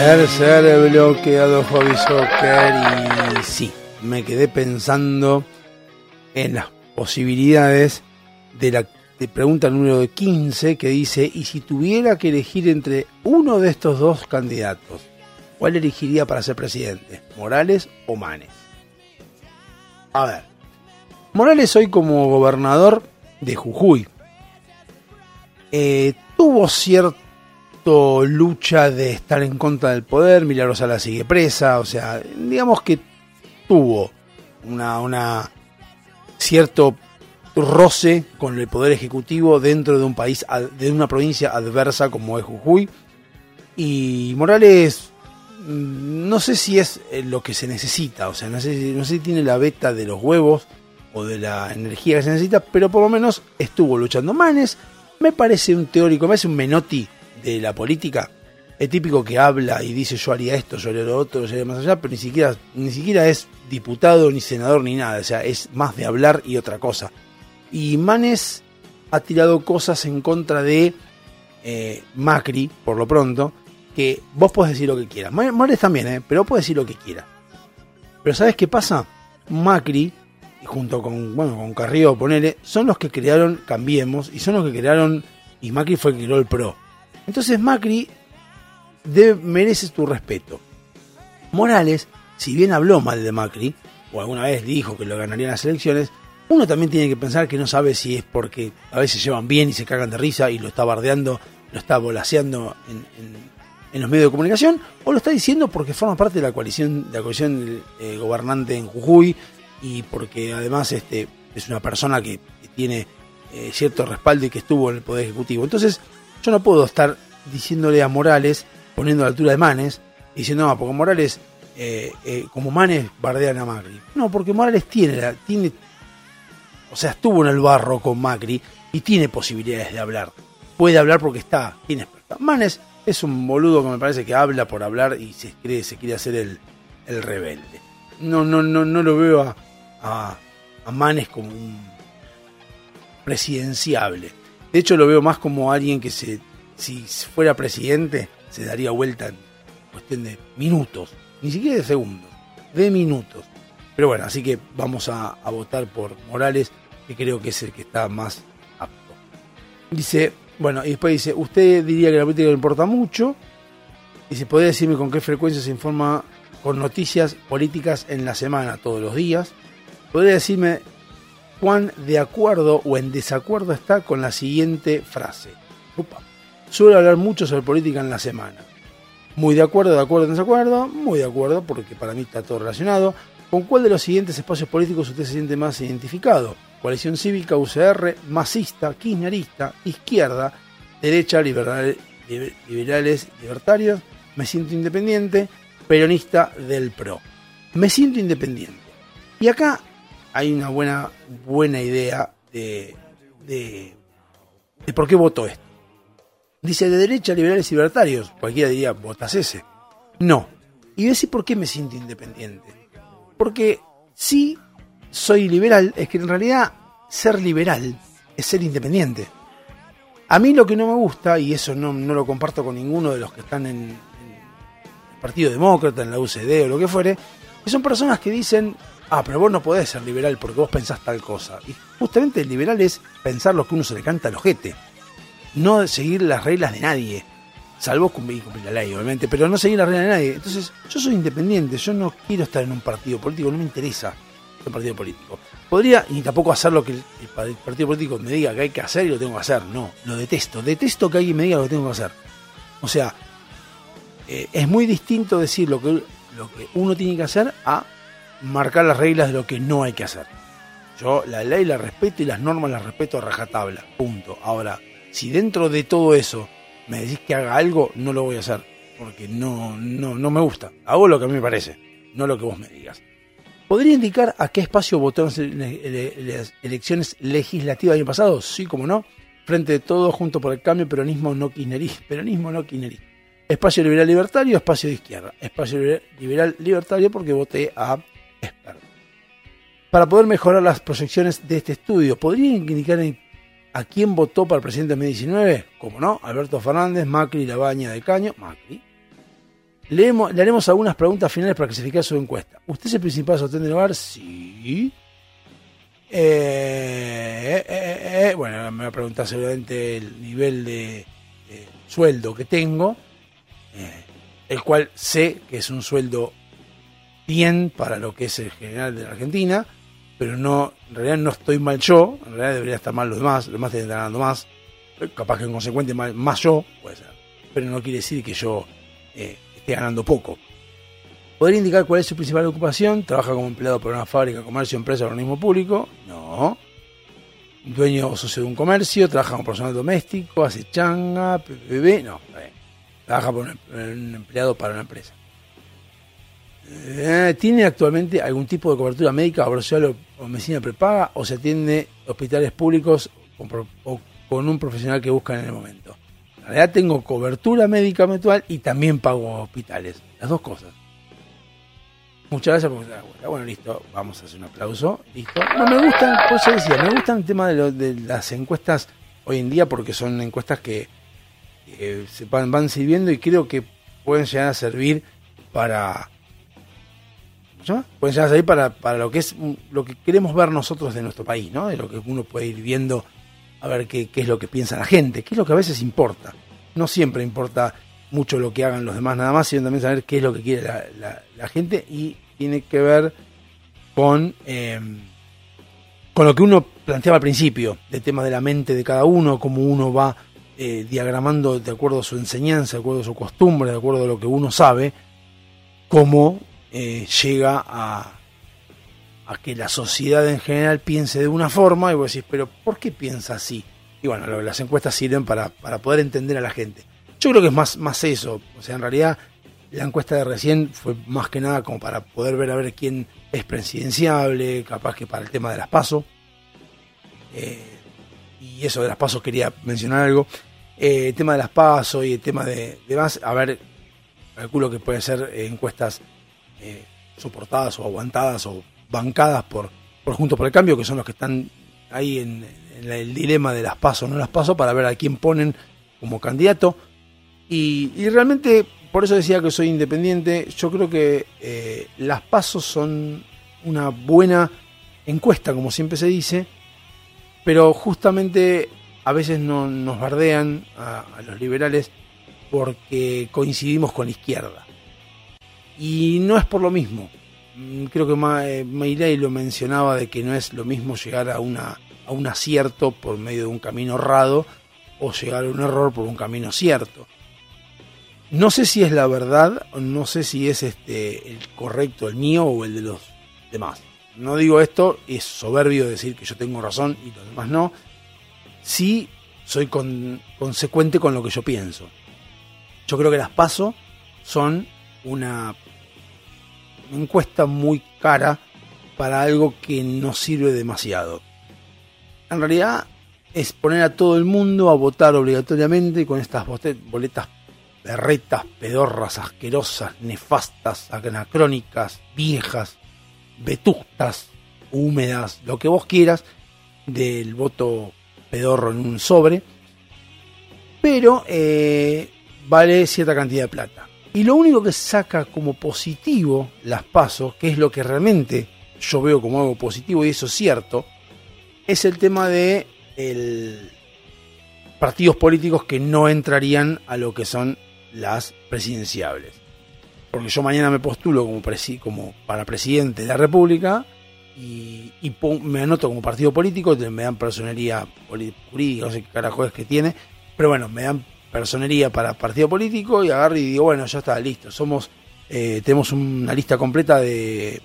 Tercer bloqueado Hobby Soccer y sí, me quedé pensando en las posibilidades de la pregunta número 15 que dice, y si tuviera que elegir entre uno de estos dos candidatos, ¿cuál elegiría para ser presidente? ¿Morales o Manes? A ver, Morales hoy como gobernador de Jujuy eh, tuvo lucha de estar en contra del poder, Milagros la sigue presa, o sea, digamos que tuvo una, cierto roce con el poder ejecutivo dentro de un país, de una provincia adversa como es Jujuy. Y Morales, mm, no sé si es eh, lo que se necesita, o sea, no sé, no sé si tiene la beta de los huevos o de la energía que se necesita, pero por lo menos estuvo luchando. Manes me parece un teórico, me parece un Menotti de la política, el típico que habla y dice yo haría esto, yo haría lo otro, yo haría más allá, pero ni siquiera, ni siquiera es diputado, ni senador, ni nada, o sea, es más de hablar y otra cosa. Y Manes ha tirado cosas en contra de eh, Macri, por lo pronto, que vos podés decir lo que quieras. Manes también, ¿eh? pero podés decir lo que quieras. Pero ¿sabes qué pasa? Macri, junto con, bueno, con Carrillo, ponele, son los que crearon Cambiemos y son los que crearon, y Macri fue el que creó el PRO. Entonces Macri debe, merece tu respeto. Morales, si bien habló mal de Macri, o alguna vez dijo que lo ganarían las elecciones, uno también tiene que pensar que no sabe si es porque a veces llevan bien y se cagan de risa y lo está bardeando, lo está volaseando en, los medios de comunicación, o lo está diciendo porque forma parte de la coalición, de la coalición eh, gobernante en Jujuy y porque además este, es una persona que, tiene eh, cierto respaldo y que estuvo en el Poder Ejecutivo. Entonces, yo no puedo estar diciéndole a Morales, poniendo a la altura de Manes, diciendo, no, porque Morales, eh, como Manes, bardean a Macri. No, porque Morales tiene, tiene o sea, estuvo en el barro con Macri y tiene posibilidades de hablar. Puede hablar porque está, tiene Manes es un boludo que me parece que habla por hablar y se cree, se quiere hacer el, rebelde. No, no, no, no lo veo a, a, Manes como un presidenciable. De hecho, lo veo más como alguien que se, si fuera presidente, se daría vuelta en cuestión de minutos, ni siquiera de segundos, de minutos. Pero bueno, así que vamos a, votar por Morales que creo que es el que está más apto. Dice, bueno, y después dice, usted diría que la política le importa mucho. Se podría decirme con qué frecuencia se informa con noticias políticas en la semana, todos los días. Podría decirme cuán de acuerdo o en desacuerdo está con la siguiente frase. Suelo hablar mucho sobre política en la semana. Muy de acuerdo, de acuerdo, en desacuerdo. Muy de acuerdo, porque para mí está todo relacionado. ¿Con cuál de los siguientes espacios políticos usted se siente más identificado? coalición cívica, UCR, masista, kirchnerista, izquierda, derecha, liberales, libertarios, me siento independiente, peronista del PRO. Me siento independiente. Y acá hay una buena, buena idea de, de, por qué voto esto. Dice de derecha, liberales y libertarios. Cualquiera diría, votas ese. No. Y decir por qué me siento independiente. Porque sí soy liberal es que en realidad ser liberal es ser independiente. A mí lo que no me gusta, y eso no, lo comparto con ninguno de los que están en, el Partido Demócrata, en la UCD o lo que fuere, que son personas que dicen, ah, pero vos no podés ser liberal porque vos pensás tal cosa. Y justamente el liberal es pensar lo que uno se le canta al ojete, no seguir las reglas de nadie. Salvo cumplir, cumplir la ley, obviamente, pero no seguir las reglas de nadie. Entonces, yo soy independiente, yo no quiero estar en un partido político, no me interesa un partido político. Podría, y tampoco hacer lo que el, partido político me diga que hay que hacer y lo tengo que hacer. No, lo detesto. Detesto que alguien me diga lo que tengo que hacer. O sea, eh, es muy distinto decir lo que, lo que uno tiene que hacer a marcar las reglas de lo que no hay que hacer. Yo la ley la respeto y las normas las respeto a rajatabla. Punto. Ahora, si dentro de todo eso me decís que haga algo, no lo voy a hacer. Porque no, no, no me gusta. Hago lo que a mí me parece, no lo que vos me digas. ¿Podría indicar a qué espacio votó en las elecciones legislativas del año pasado? Sí, como no. Frente de todo, junto por el cambio, peronismo no kirchnerista. Peronismo no kirchnerista. Espacio liberal libertario, espacio de izquierda. Espacio liberal libertario porque voté a experto. Para poder mejorar las proyecciones de este estudio, ¿podría indicar a quién votó para el presidente de 2019? Como no, Alberto Fernández, Macri, Labaña de Caño, Macri. Leemos, le haremos algunas preguntas finales para clasificar su encuesta. ¿Usted es el principal sostén del hogar? Sí. Eh, eh, eh, eh, bueno, me va a preguntar seguramente el nivel de, de sueldo que tengo, eh, el cual sé que es un sueldo bien para lo que es el general de la Argentina, pero no, en realidad no estoy mal yo, en realidad debería estar mal los demás, los demás que estar ganando más, capaz que en consecuente mal- más yo, puede ser, pero no quiere decir que yo eh, esté ganando poco. ¿Podría indicar cuál es su principal ocupación? ¿Trabaja como empleado por una fábrica, comercio, empresa organismo público? No. ¿Dueño o socio de un comercio? ¿Trabaja como personal doméstico? ¿Hace changa? ¿PPB? No. Trabaja por un empleado para una empresa. Eh, ¿Tiene actualmente algún tipo de cobertura médica, o, o medicina prepaga? ¿O se atiende hospitales públicos o con un profesional que buscan en el momento? En realidad tengo cobertura médica mensual y también pago hospitales. Las dos cosas. Muchas gracias por estar de Bueno, listo, vamos a hacer un aplauso. Listo. No me gustan, por eso decía, me gustan el tema de, lo- de las encuestas hoy en día porque son encuestas que, que se van, van sirviendo y creo que pueden llegar a servir para. ¿Cómo se llama? Pueden llegar a para, para lo que es mm, lo que queremos ver nosotros de nuestro país, ¿no? De lo que uno puede ir viendo a ver qué, qué es lo que piensa la gente, qué es lo que a veces importa. No siempre importa mucho lo que hagan los demás nada más, sino también saber qué es lo que quiere la, la- gente y tiene que ver con, eh, con lo que uno planteaba al principio, del tema de la mente de cada uno, cómo uno va eh, diagramando de acuerdo a su enseñanza, de acuerdo a su costumbre, de acuerdo a lo que uno sabe, cómo eh, llega a, a que la sociedad en general piense de una forma y vos decís, pero ¿por qué piensa así? Y bueno, las encuestas sirven para, para poder entender a la gente. Yo creo que es más, más eso. O sea, en realidad la encuesta de recién fue más que nada como para poder ver a ver quién es presidenciable, capaz que para el tema de las pasos. y eso de las pasos quería mencionar algo. Eh, el tema de las pasos y el tema de, de más, a ver, calculo que pueden ser eh, encuestas eh, soportadas o aguantadas o bancadas por, por Juntos por el Cambio, que son los que están ahí en, el dilema de las pasos o no las pasos para ver a quién ponen como candidato. Y, y realmente, por eso decía que soy independiente, yo creo que eh, las pasos son una buena encuesta, como siempre se dice, pero justamente a veces no, nos bardean a, a los liberales porque coincidimos con la izquierda. Y no es por lo mismo. Mm, Creo que Ma- eh, Milei lo mencionaba de que no es lo mismo llegar a, una, a un acierto por medio de un camino errado o llegar a un error por un camino cierto. No sé si es la verdad, no sé si es este el correcto, el mío o el de los demás. No digo esto, es soberbio decir que yo tengo razón y los demás no. Sí soy con- consecuente con lo que yo pienso. Yo creo que las paso son una encuesta muy cara para algo que no sirve demasiado. En realidad es poner a todo el mundo a votar obligatoriamente con estas boletas berretas, pedorras, asquerosas, nefastas, anacrónicas, viejas, vetustas, húmedas, lo que vos quieras, del voto pedorro en un sobre, pero eh, vale cierta cantidad de plata. Y lo único que saca como positivo las pasos, que es lo que realmente yo veo como algo positivo y eso es cierto, es el tema de el partidos políticos que no entrarían a lo que son las presidenciables. Porque yo mañana me postulo como, presi- como para presidente de la República y, me anoto como partido político, me dan personería jurídica, no sé qué carajo es que tiene, pero bueno, me dan personería para partido político y agarro y digo, bueno, ya está, listo, somos, eh, tenemos una lista completa de,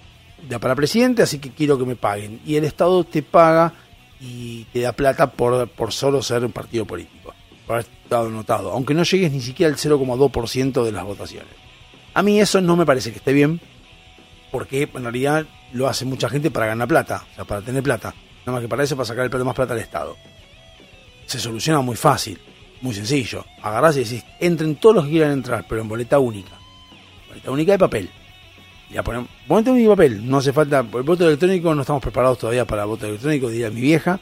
para presidente, así que quiero que me paguen. Y el Estado te paga y te da plata por, por solo ser un partido político, por haber estado anotado, aunque no llegues ni siquiera al 0,2% de las votaciones. A mí eso no me parece que esté bien, porque en realidad lo hace mucha gente para ganar plata, o sea, para tener plata. Nada más que para eso, para sacar el plata más plata al Estado. Se soluciona muy fácil, muy sencillo. Agarrás y decís, entren todos los que quieran entrar, pero en boleta única. Boleta única de papel. Y la ponemos, boleta única de papel, no hace falta, el voto electrónico no estamos preparados todavía para el voto electrónico, diría mi vieja.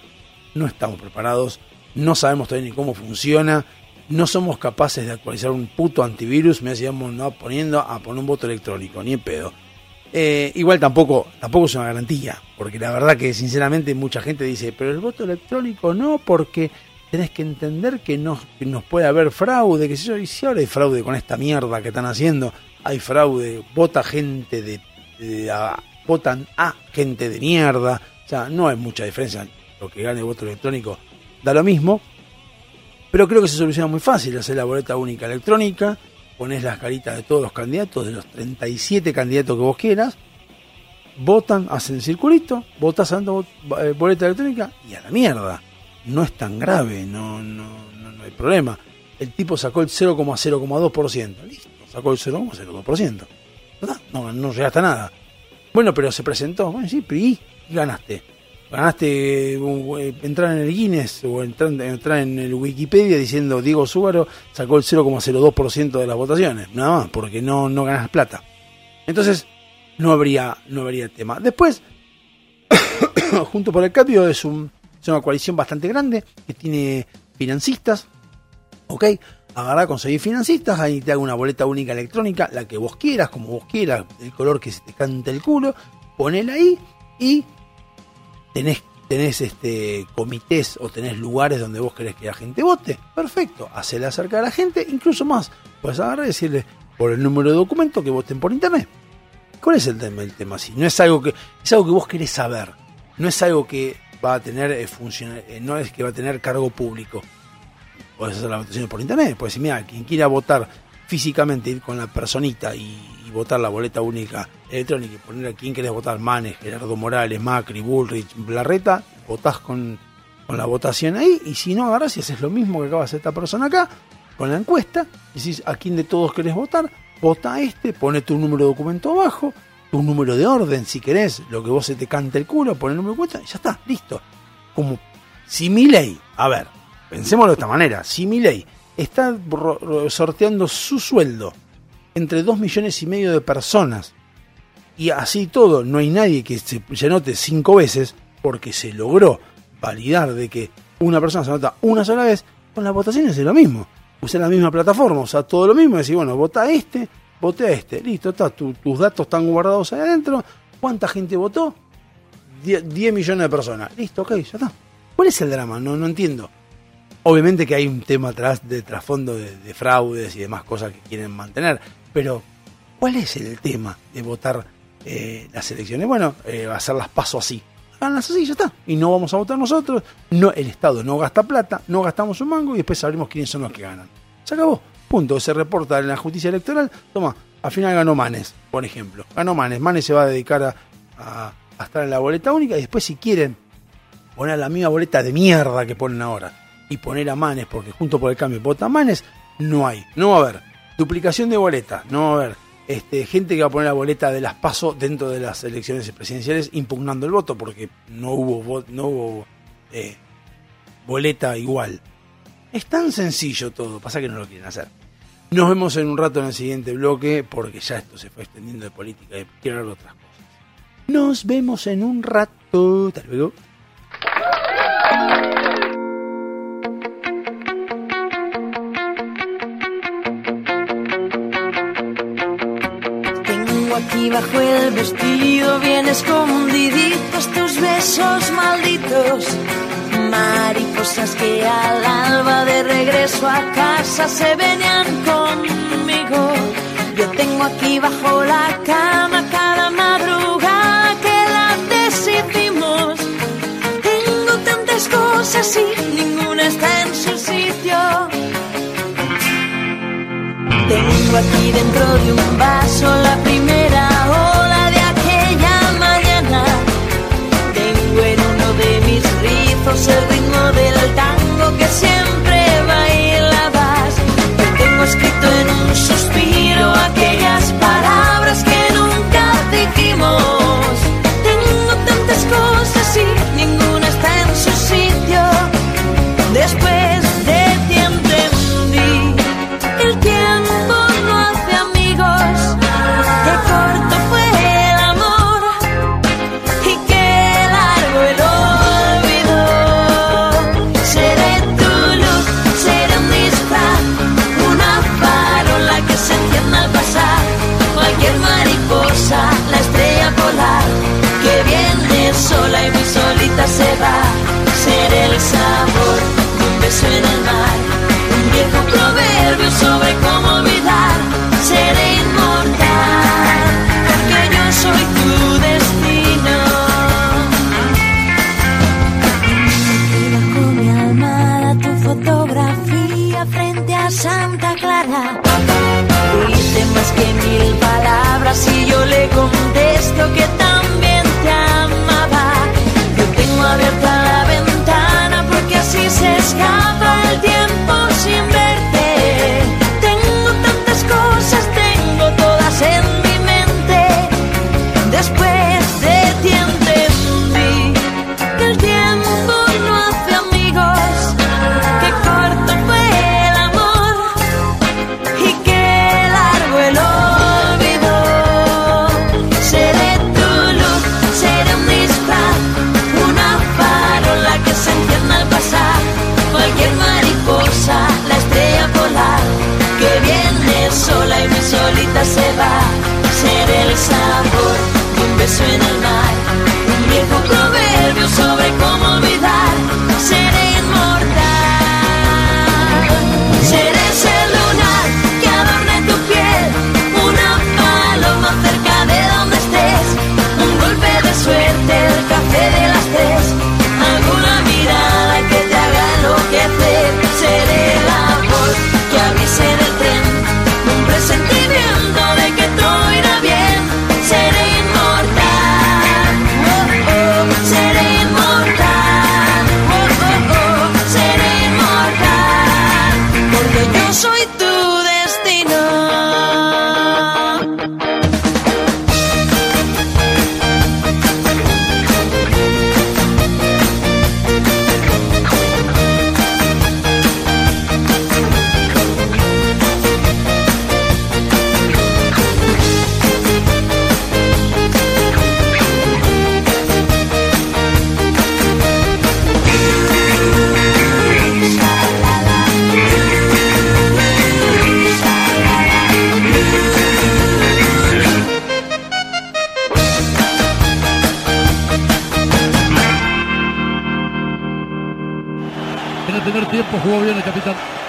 No estamos preparados, no sabemos todavía ni cómo funciona. no somos capaces de actualizar un puto antivirus, me decíamos no poniendo a poner un voto electrónico, ni en pedo. Eh, igual tampoco, tampoco es una garantía, porque la verdad que sinceramente mucha gente dice, pero el voto electrónico no, porque tenés que entender que, no, nos puede haber fraude, que si yo, y si ahora hay fraude con esta mierda que están haciendo, hay fraude, vota gente de, de- a- votan a gente de mierda, o sea, no hay mucha diferencia, lo que gane el voto electrónico da lo mismo, pero creo que se soluciona muy fácil, hacer la boleta única electrónica, pones las caritas de todos los candidatos, de los 37 candidatos que vos quieras, votan, hacen el circulito, votas dando eh, boleta electrónica y a la mierda. No es tan grave, no, no, no, hay problema. El tipo sacó el 0,0,2%, listo, sacó el 0,02%. ¿Verdad? No, no llegaste a nada. Bueno, pero se presentó, bueno, sí, ¿y? ¿Y ganaste? Ganaste eh, entrar en el Guinness o entrar, entrar en el Wikipedia diciendo Diego Súbaro sacó el 0,02% de las votaciones, nada más, porque no, no ganas plata. Entonces, no habría, no habría tema. Después, Junto por el Cambio es, un, es una coalición bastante grande que tiene financistas, ¿ok? Agarrá, conseguir financistas, ahí te hago una boleta única electrónica, la que vos quieras, como vos quieras, el color que se te cante el culo, ponela ahí y tenés, tenés este comités o tenés lugares donde vos querés que la gente vote, perfecto, hacela cerca de la gente, incluso más, puedes agarrar y decirle por el número de documento que voten por internet. ¿Cuál es el tema? El tema si no es algo que es algo que vos querés saber, no es algo que va a tener eh, eh, no es que va a tener cargo público. Podés hacer la votación por internet, puedes decir, mira, quien quiera votar físicamente, ir con la personita y, votar la boleta única electrónica y poner a quién querés votar, Manes, Gerardo Morales, Macri, Bullrich, Blarreta, votás con, con la votación ahí, y si no agarrás y haces lo mismo que acaba de hacer esta persona acá, con la encuesta, decís a quién de todos querés votar, vota a este, pone tu número de documento abajo, tu número de orden si querés, lo que vos se te cante el culo, pone el número de cuenta y ya está, listo. Como si mi ley, a ver, pensémoslo de esta manera, si mi ley está sorteando su sueldo entre dos millones y medio de personas y así todo, no hay nadie que se, anote cinco veces porque se logró validar de que una persona se anota una sola vez, con las votaciones es lo mismo. Usé la misma plataforma, o sea, todo lo mismo, decir, bueno, vota este, voté a este, listo, está, tu- tus datos están guardados ahí adentro, ¿cuánta gente votó? 10 10 millones de personas, listo, ok, ya está. ¿Cuál es el drama? No, no entiendo. Obviamente que hay un tema atrás de trasfondo de, de fraudes y demás cosas que quieren mantener, pero ¿cuál es el tema de votar eh, las elecciones? Bueno, eh, hacerlas paso así. Háganlas así, ya está. Y no vamos a votar nosotros. No, el Estado no gasta plata, no gastamos un mango y después sabremos quiénes son los que ganan. Se acabó. Se reporta en la justicia electoral. Toma, al final ganó Manes, por ejemplo. Ganó Manes. Manes se va a dedicar a, estar en la boleta única y después si quieren poner la misma boleta de mierda que ponen ahora y poner a Manes, porque junto por el cambio vota Manes, no hay. No va a haber duplicación de boletas, no va a haber este, gente que va a poner la boleta de las PASO dentro de las elecciones presidenciales impugnando el voto, porque no hubo, no hubo eh, boleta igual. Es tan sencillo todo, pasa que no lo quieren hacer. Nos vemos en un rato en el siguiente bloque, porque ya esto se fue extendiendo de política y quiero hablar de otras cosas. Nos vemos en un rato. Hasta luego. Tengo aquí bajo el vestido bien escondiditos tus besos malditos. Mariposas que al alba de regreso a casa se venían conmigo. Yo tengo aquí bajo la cama cada madrugada que la decidimos. Tengo tantas cosas y ninguna está en su sitio. Tengo aquí dentro de un vaso la primera ola rizos el ritmo del tango que siempre bailabas. Yo tengo escrito en un suspiro aquellas sola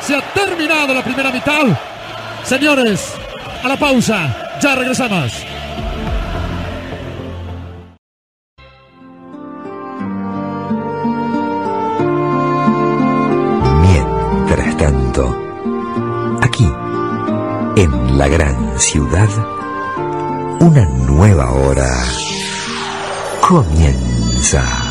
Se ha terminado la primera mitad. Señores, a la pausa. Ya regresamos. Mientras tanto, aquí, en la gran ciudad, una nueva hora comienza.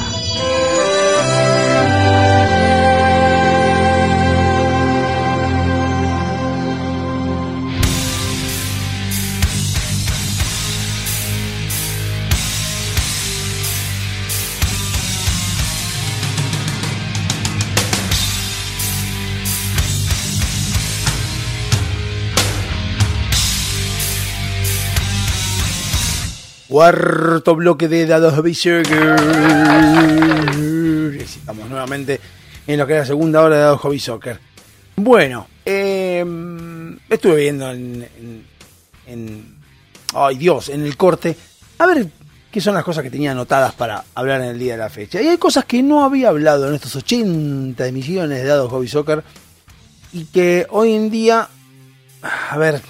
Cuarto bloque de Dados Soccer. Estamos nuevamente en lo que es la segunda hora de Dados Hobby Soccer. Bueno, eh, estuve viendo en, en- en- Ay Dios, en el corte. A ver qué son las cosas que tenía anotadas para hablar en el día de la fecha. Y hay cosas que no había hablado en estos 80 emisiones de Dados Hobby Soccer. Y que hoy en día. A ver,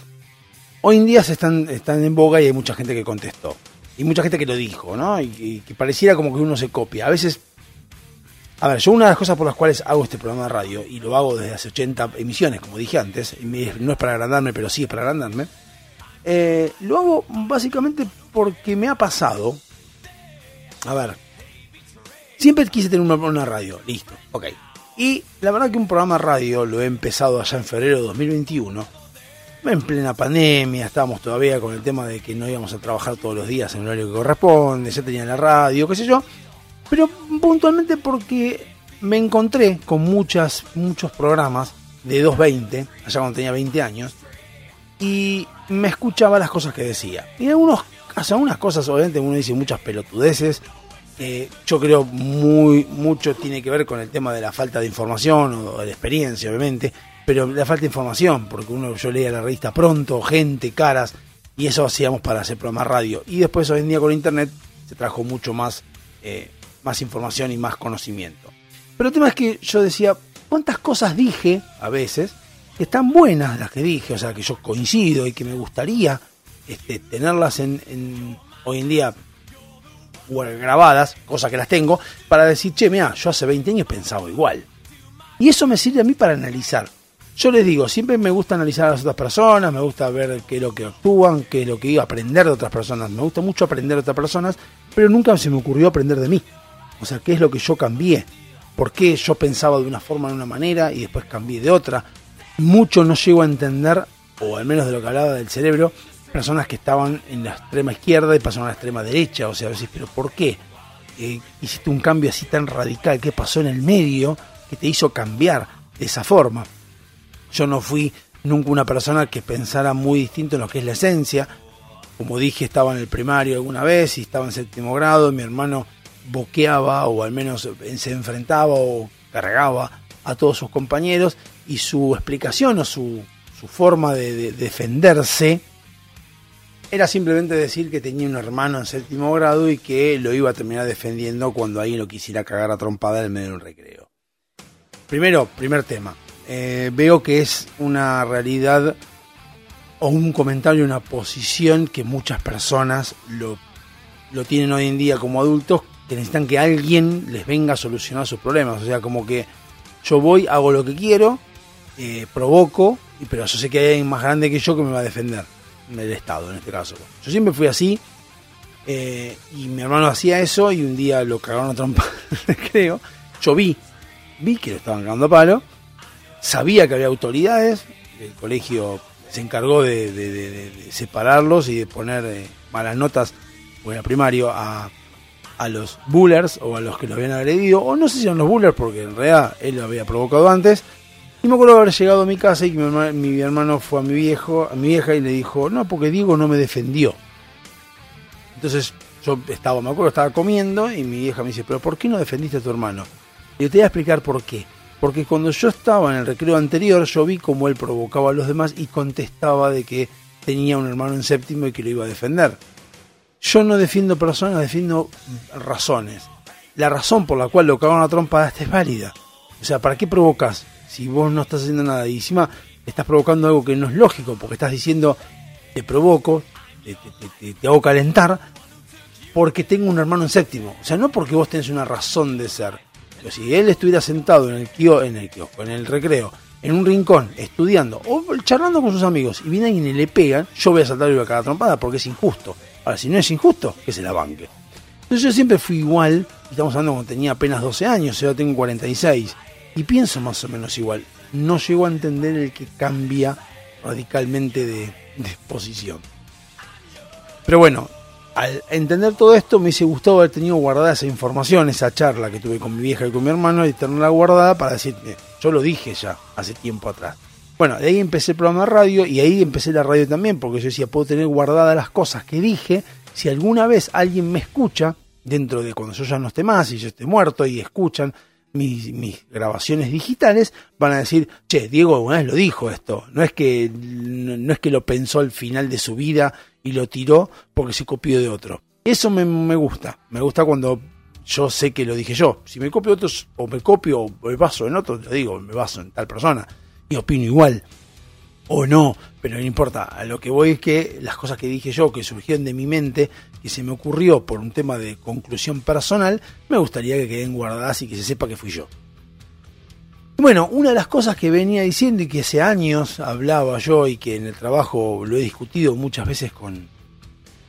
hoy en día se están, están en boga y hay mucha gente que contestó. Y mucha gente que lo dijo, ¿no? Y, que pareciera como que uno se copia. A veces. A ver, yo una de las cosas por las cuales hago este programa de radio, y lo hago desde hace 80 emisiones, como dije antes, y no es para agrandarme, pero sí es para agrandarme, eh, lo hago básicamente porque me ha pasado. A ver, siempre quise tener una, una radio, listo, ok. Y la verdad que un programa de radio lo he empezado allá en febrero de 2021 en plena pandemia, estábamos todavía con el tema de que no íbamos a trabajar todos los días en el horario que corresponde, ya tenía la radio, qué sé yo, pero puntualmente porque me encontré con muchas, muchos programas de 220, allá cuando tenía 20 años, y me escuchaba las cosas que decía. Y algunos, sea, algunas cosas, obviamente uno dice muchas pelotudeces, eh, yo creo muy mucho tiene que ver con el tema de la falta de información o de experiencia, obviamente, pero la falta información, porque uno yo leía la revista pronto, gente, caras, y eso hacíamos para hacer programa radio. Y después hoy en día con internet se trajo mucho más, eh, más información y más conocimiento. Pero el tema es que yo decía, ¿cuántas cosas dije a veces que están buenas las que dije? O sea, que yo coincido y que me gustaría este, tenerlas en, hoy en día grabadas, cosa que las tengo, para decir, che, mira, yo hace 20 años pensaba igual. Y eso me sirve a mí para analizar Yo les digo, siempre me gusta analizar a las otras personas, me gusta ver qué es lo que actúan, qué es lo que iba a aprender de otras personas. Me gusta mucho aprender de otras personas, pero nunca se me ocurrió aprender de mí. O sea, qué es lo que yo cambié. ¿Por qué yo pensaba de una forma, de una manera, y después cambié de otra? Mucho no llego a entender, o al menos de lo que hablaba del cerebro, personas que estaban en la extrema izquierda y pasaron a la extrema derecha. O sea, a veces, pero ¿por qué? Eh, hiciste un cambio así tan radical? ¿Qué pasó en el medio que te hizo cambiar de esa forma? Yo no fui nunca una persona que pensara muy distinto en lo que es la esencia. Como dije, estaba en el primario alguna vez y estaba en séptimo grado. Mi hermano boqueaba o al menos se enfrentaba o cargaba a todos sus compañeros y su explicación o su, su forma de, de defenderse era simplemente decir que tenía un hermano en séptimo grado y que lo iba a terminar defendiendo cuando alguien lo quisiera cagar a trompada en medio de un recreo. Primero, primer tema. Eh, veo que es una realidad o un comentario, una posición que muchas personas lo, lo tienen hoy en día como adultos que necesitan que alguien les venga a solucionar sus problemas. O sea, como que yo voy, hago lo que quiero, eh, provoco, pero yo sé que hay alguien más grande que yo que me va a defender, el Estado en este caso. Yo siempre fui así, eh, y mi hermano hacía eso, y un día lo cagaron a trompa, creo. Yo vi, vi que lo estaban cagando a palo, sabía que había autoridades, el colegio se encargó de, separarlos y de poner eh, malas notas, bueno, primario, a, a los bullers o a los que lo habían agredido, o no sé si eran los bullers porque en realidad él lo había provocado antes. Y me acuerdo haber llegado a mi casa y mi hermano, mi hermano fue a mi viejo, a mi vieja y le dijo, no, porque Diego no me defendió. Entonces yo estaba, me acuerdo, estaba comiendo y mi vieja me dice, pero ¿por qué no defendiste a tu hermano? Y yo te voy a explicar por qué. Porque cuando yo estaba en el recreo anterior, yo vi cómo él provocaba a los demás y contestaba de que tenía un hermano en séptimo y que lo iba a defender. Yo no defiendo personas, defiendo razones. La razón por la cual lo cagaron a trompada es válida. O sea, ¿para qué provocas si vos no estás haciendo nada? Y encima estás provocando algo que no es lógico, porque estás diciendo, te provoco, te, hago calentar, porque tengo un hermano en séptimo. O sea, no porque vos tenés una razón de ser si él estuviera sentado en el, en el en el recreo, en un rincón, estudiando o charlando con sus amigos y viene alguien y le pegan, yo voy a saltar y voy a cagar trompada porque es injusto. Ahora, si no es injusto, que se la banque. Entonces yo siempre fui igual, estamos hablando cuando tenía apenas 12 años, ahora tengo 46, y pienso más o menos igual. No llego a entender el que cambia radicalmente de, de posición. Pero bueno, al entender todo esto me hubiese gustado haber tenido guardada esa información, esa charla que tuve con mi vieja y con mi hermano y tenerla guardada para decir, yo lo dije ya hace tiempo atrás. Bueno, de ahí empecé el programa de radio y ahí empecé la radio también, porque yo decía, puedo tener guardadas las cosas que dije, si alguna vez alguien me escucha, dentro de cuando yo ya no esté más y yo esté muerto y escuchan mis, mis grabaciones digitales, van a decir, che, Diego una vez lo dijo esto, no es que, no es que lo pensó al final de su vida y lo tiró porque se copió de otro. Eso me, gusta. Me gusta cuando yo sé que lo dije yo. Si me copio otros, o me copio o me baso en otro, lo digo, me baso en tal persona y opino igual. O no, pero no importa. A lo que voy es que las cosas que dije yo, que surgieron de mi mente, que se me ocurrió por un tema de conclusión personal, me gustaría que queden guardadas y que se sepa que fui yo. Bueno, una de las cosas que venía diciendo y que hace años hablaba yo y que en el trabajo lo he discutido muchas veces con,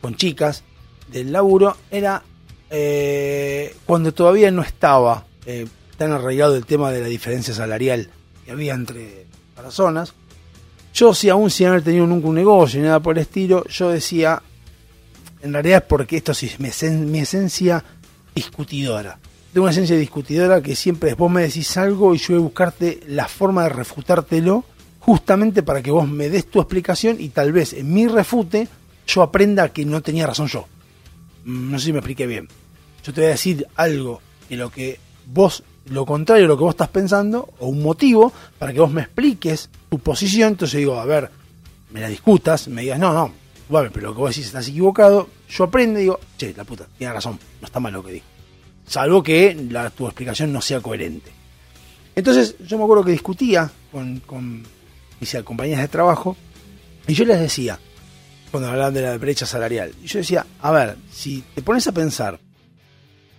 con chicas del laburo era eh, cuando todavía no estaba eh, tan arraigado el tema de la diferencia salarial que había entre personas. Yo, si aún sin haber tenido nunca un negocio ni nada por el estilo, yo decía, en realidad es porque esto es mi esencia discutidora de una esencia discutidora que siempre vos me decís algo y yo voy a buscarte la forma de refutártelo justamente para que vos me des tu explicación y tal vez en mi refute yo aprenda que no tenía razón yo. Mm, no sé si me expliqué bien. Yo te voy a decir algo de lo que vos, lo contrario de lo que vos estás pensando, o un motivo para que vos me expliques tu posición. Entonces digo, a ver, me la discutas, me digas, no, no, vale, pero lo que vos decís estás equivocado. Yo aprendo y digo, che, la puta, tiene razón, no está mal lo que digo salvo que la, tu explicación no sea coherente. Entonces yo me acuerdo que discutía con, mis compañías de trabajo y yo les decía, cuando hablaban de la brecha salarial, yo decía, a ver, si te pones a pensar,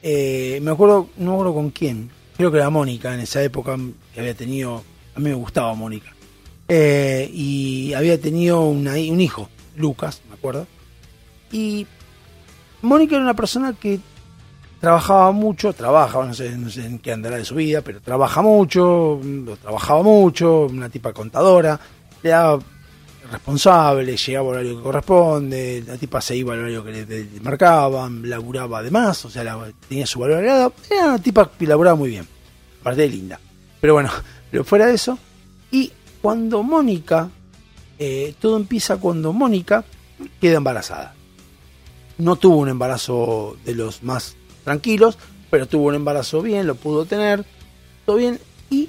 eh, me acuerdo, no me acuerdo con quién, creo que era Mónica en esa época que había tenido, a mí me gustaba Mónica, eh, y había tenido un hijo, Lucas, me acuerdo. Y Mónica era una persona que trabajaba mucho, trabaja, no sé, en qué andará de su vida, pero trabaja mucho, trabajaba mucho, una tipa contadora, daba responsable, llegaba al horario que corresponde, la tipa se iba al horario que le, marcaban, laburaba además, o sea, tenía su valor agregado, era una tipa que laburaba muy bien, aparte de linda. Pero bueno, pero fuera de eso, y cuando Mónica, eh, todo empieza cuando Mónica queda embarazada. No tuvo un embarazo de los más tranquilos, pero tuvo un embarazo bien, lo pudo tener, todo bien. Y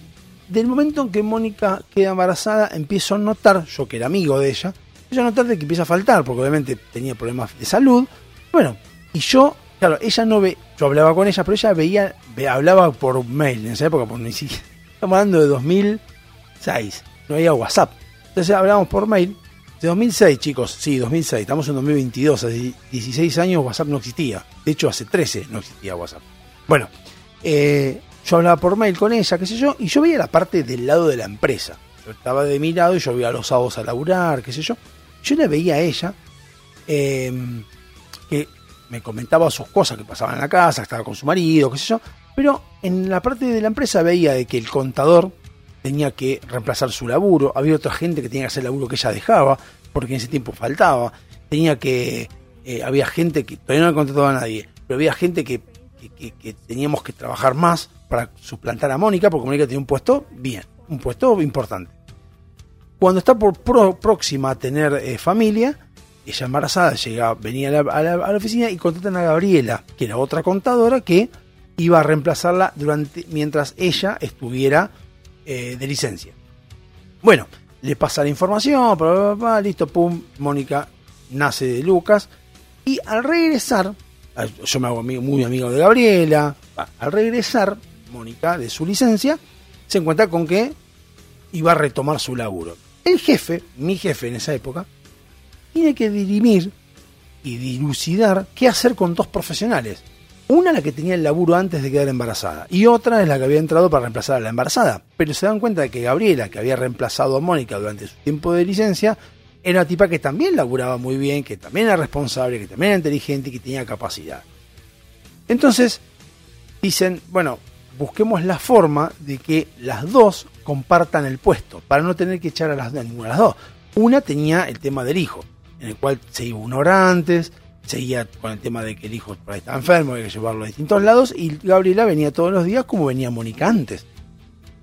del momento en que Mónica queda embarazada, empiezo a notar, yo que era amigo de ella, empiezo a notar de que empieza a faltar, porque obviamente tenía problemas de salud. Bueno, y yo, claro, ella no ve, yo hablaba con ella, pero ella veía, ve- hablaba por mail en esa época, por ni siquiera, estamos hablando de 2006, no había WhatsApp. Entonces hablábamos por mail. De 2006, chicos, sí, 2006, estamos en 2022, hace 16 años WhatsApp no existía. De hecho, hace 13 no existía WhatsApp. Bueno, eh, yo hablaba por mail con ella, qué sé yo, y yo veía la parte del lado de la empresa. Yo estaba de mi lado y yo veía a los sábados a laburar, qué sé yo. Yo la veía a ella, eh, que me comentaba sus cosas que pasaban en la casa, estaba con su marido, qué sé yo, pero en la parte de la empresa veía de que el contador tenía que reemplazar su laburo, había otra gente que tenía que hacer el laburo que ella dejaba, porque en ese tiempo faltaba, tenía que, eh, había gente que todavía no contrataba a nadie, pero había gente que, que- que- teníamos que trabajar más para suplantar a Mónica, porque Mónica tenía un puesto bien, un puesto importante. Cuando está por próxima a tener eh, familia, ella embarazada llega, venía a la, a la- a la oficina y contratan a Gabriela, que era otra contadora que iba a reemplazarla durante mientras ella estuviera eh, de licencia. Bueno, le pasa la información, bla, bla, bla, listo, pum, Mónica nace de Lucas y al regresar, a- yo me hago muy amigo de Gabriela, al regresar Mónica de su licencia se encuentra con que iba a retomar su laburo. El jefe, mi jefe en esa época, tiene que dirimir y dilucidar qué hacer con dos profesionales. Una la que tenía el laburo antes de quedar embarazada y otra es la que había entrado para reemplazar a la embarazada. Pero se dan cuenta de que Gabriela, que había reemplazado a Mónica durante su tiempo de licencia, era una tipa que también laburaba muy bien, que también era responsable, que también era inteligente y que tenía capacidad. Entonces, dicen, bueno, busquemos la forma de que las dos compartan el puesto, para no tener que echar a las a ninguna de las dos. Una tenía el tema del hijo, en el cual se iba una hora antes, seguía con el tema de que el hijo estaba enfermo, había que llevarlo a distintos lados, y Gabriela venía todos los días como venía Mónica antes.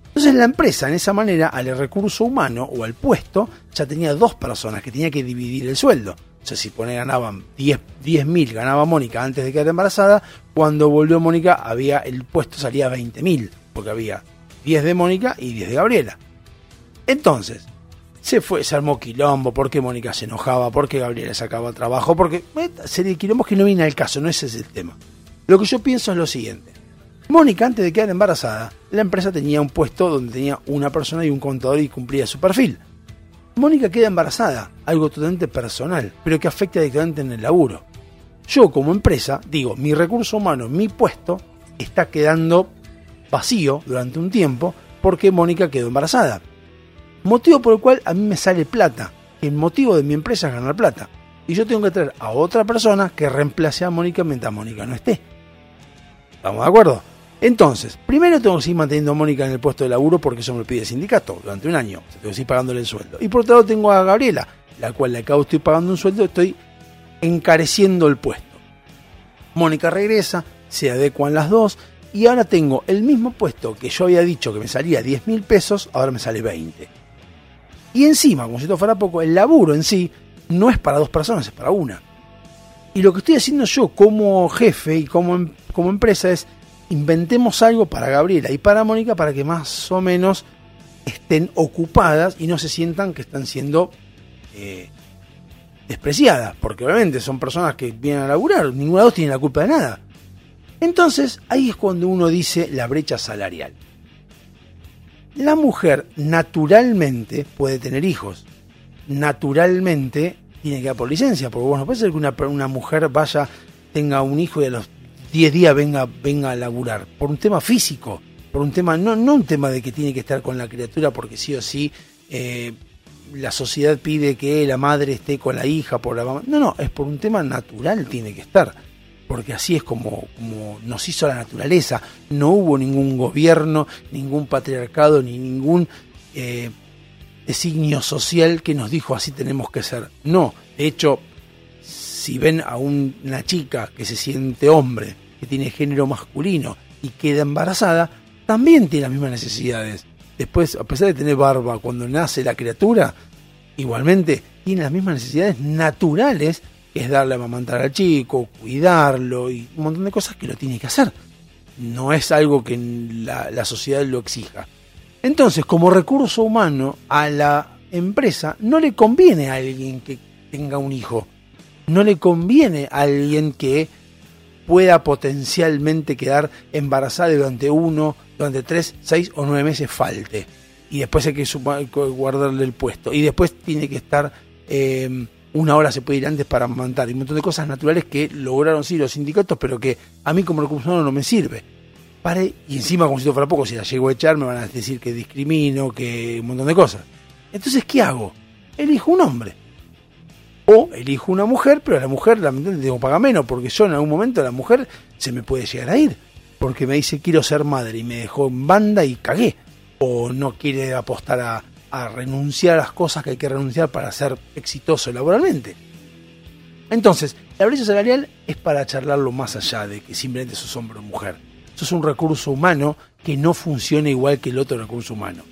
Entonces la empresa, en esa manera, al recurso humano o al puesto, ya tenía dos personas que tenía que dividir el sueldo. O sea, si pone, ganaban 10 10.000, ganaba Mónica antes de quedar embarazada, cuando volvió Mónica había el puesto salía 20.000, porque había 10 de Mónica y 10 de Gabriela. Entonces, se fue, se armó quilombo, porque Mónica se enojaba, porque Gabriela sacaba trabajo, porque serie quilombos que no viene al caso, no ese es el tema. Lo que yo pienso es lo siguiente. Mónica, antes de quedar embarazada, la empresa tenía un puesto donde tenía una persona y un contador y cumplía su perfil. Mónica queda embarazada, algo totalmente personal, pero que afecta directamente en el laburo. Yo como empresa, digo, mi recurso humano, mi puesto, está quedando vacío durante un tiempo porque Mónica quedó embarazada. Motivo por el cual a mí me sale plata. El motivo de mi empresa es ganar plata. Y yo tengo que traer a otra persona que reemplace a Mónica mientras Mónica no esté. ¿Estamos de acuerdo? Entonces, primero tengo que seguir manteniendo a Mónica en el puesto de laburo porque eso me lo pide el sindicato durante un año. Tengo que seguir pagándole el sueldo. Y por otro lado tengo a Gabriela, la cual le acabo estoy pagando un sueldo, estoy encareciendo el puesto. Mónica regresa, se adecuan las dos y ahora tengo el mismo puesto que yo había dicho que me salía 10 mil pesos, ahora me sale 20. Y encima, como si esto fuera poco, el laburo en sí no es para dos personas, es para una. Y lo que estoy haciendo yo como jefe y como, em- como empresa es inventemos algo para Gabriela y para Mónica para que más o menos estén ocupadas y no se sientan que están siendo eh, despreciadas, porque obviamente son personas que vienen a laburar, ninguna de dos tiene la culpa de nada. Entonces, ahí es cuando uno dice la brecha salarial. La mujer naturalmente puede tener hijos. Naturalmente tiene que dar por licencia, porque bueno, puede ser que una, una mujer vaya, tenga un hijo y a los 10 días venga, venga a laburar. Por un tema físico, por un tema, no, no un tema de que tiene que estar con la criatura porque sí o sí eh, la sociedad pide que la madre esté con la hija por la mamá. No, no, es por un tema natural tiene que estar. Porque así es como, nos hizo la naturaleza. No hubo ningún gobierno, ningún patriarcado, ni ningún eh, designio social que nos dijo así tenemos que ser. No, de hecho, si ven a un- una chica que se siente hombre, que tiene género masculino y queda embarazada, también tiene las mismas necesidades. Después, a pesar de tener barba, cuando nace la criatura, igualmente tiene las mismas necesidades naturales, es darle a amamantar al chico, cuidarlo y un montón de cosas que lo tiene que hacer. No es algo que la, sociedad lo exija. Entonces, como recurso humano, a la empresa no le conviene a alguien que tenga un hijo. No le conviene a alguien que pueda potencialmente quedar embarazada durante uno, durante tres, seis o nueve meses falte. Y después hay que guardarle el puesto. Y después tiene que estar eh, una hora se puede ir antes para amamantar. Y un montón de cosas naturales que lograron sí los sindicatos, pero que a mí como recurso no me sirve. Pare, y encima, como si fuera poco, si la llego a echar, me van a decir que discrimino, que un montón de cosas. Entonces, ¿qué hago? Elijo un hombre. O elijo una mujer, pero a la mujer lamentablemente tengo que pagar menos, porque yo en algún momento la mujer se me puede llegar a ir. Porque me dice quiero ser madre y me dejó en banda y cagué. O no quiere apostar a, a renunciar a las cosas que hay que renunciar para ser exitoso laboralmente. Entonces, la brecha salarial es para charlarlo más allá de que simplemente sos hombre o mujer. Eso es un recurso humano que no funciona igual que el otro recurso humano.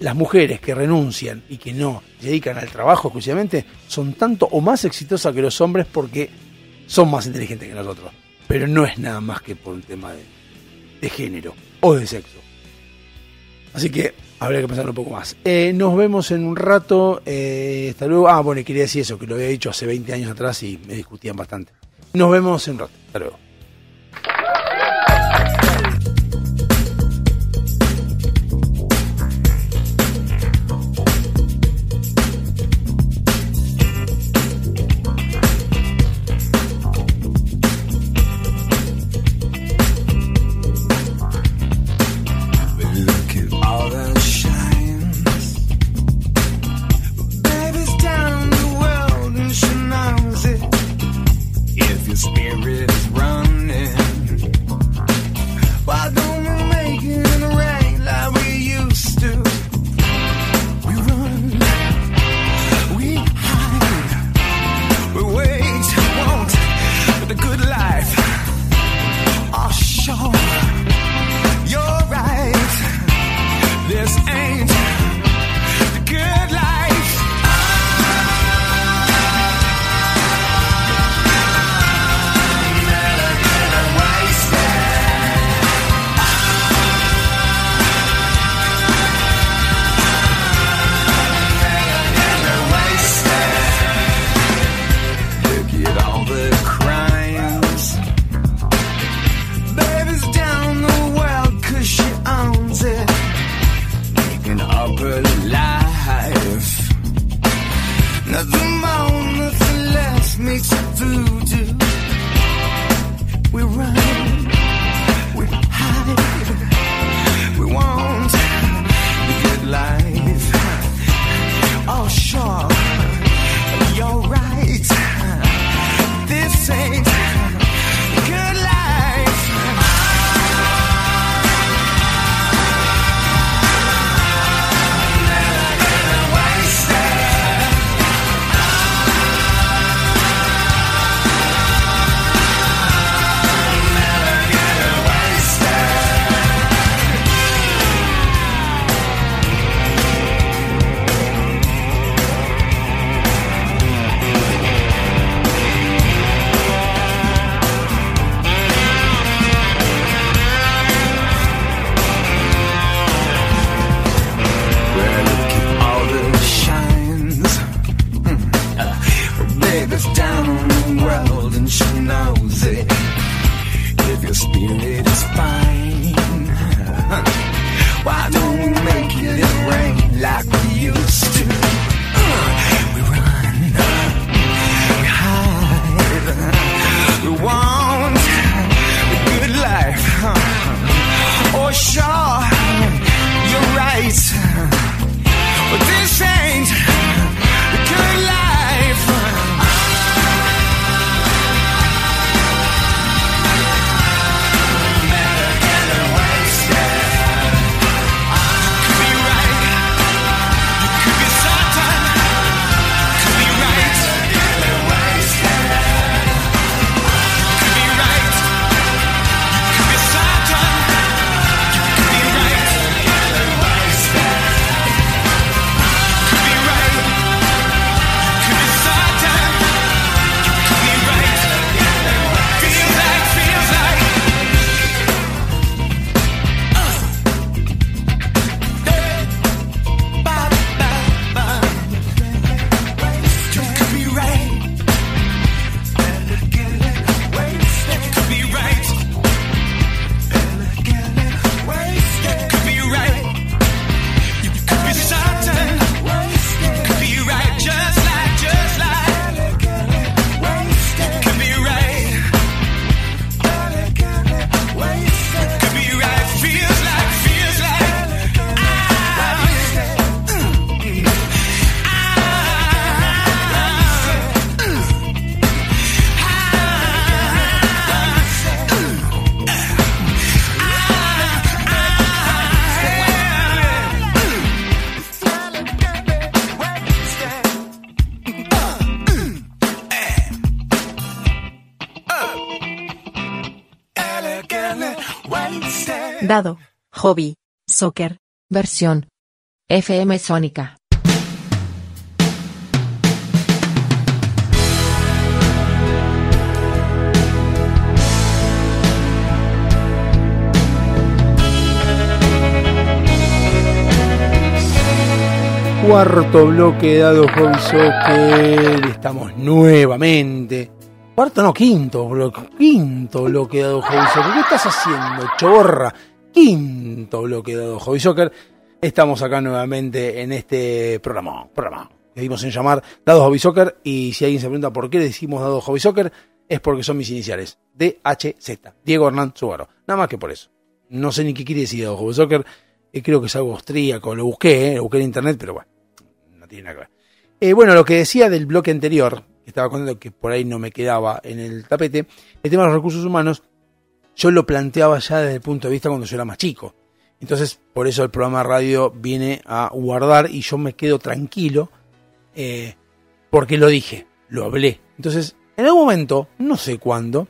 Las mujeres que renuncian y que no dedican al trabajo exclusivamente son tanto o más exitosas que los hombres porque son más inteligentes que nosotros. Pero no es nada más que por un tema de, de género o de sexo. Así que habría que pensar un poco más. Eh, nos vemos en un rato. eh, hasta luego. Ah, bueno, quería decir eso, que lo había dicho hace 20 años atrás y me discutían bastante. Nos vemos en un rato. Hasta luego. Hobby, soccer. Versión. FM Sónica. Cuarto bloque dado Hobby Soccer. Estamos nuevamente. Cuarto no, quinto bloque. Quinto bloque dado Hobby Soccer. ¿Qué estás haciendo, chorra? Quinto bloque dado Hobby Soccer. Estamos acá nuevamente en este programa. Programa. Que dimos en llamar Dados Hobby Soccer. Y si alguien se pregunta por qué le decimos Dados Hobby Soccer, es porque son mis iniciales. DHZ. Diego Hernán Suárez. Nada más que por eso. No sé ni qué quiere decir Dados Hobby Soccer. Eh, creo que es algo austríaco. Lo busqué, eh, lo busqué en internet, pero bueno no tiene nada que ver. Eh, bueno, lo que decía del bloque anterior, que estaba contando que por ahí no me quedaba en el tapete, el tema de los recursos humanos, yo lo planteaba ya desde el punto de vista cuando yo era más chico. Entonces, por eso el programa de radio viene a guardar y yo me quedo tranquilo eh, porque lo dije, lo hablé. Entonces, en algún momento, no sé cuándo,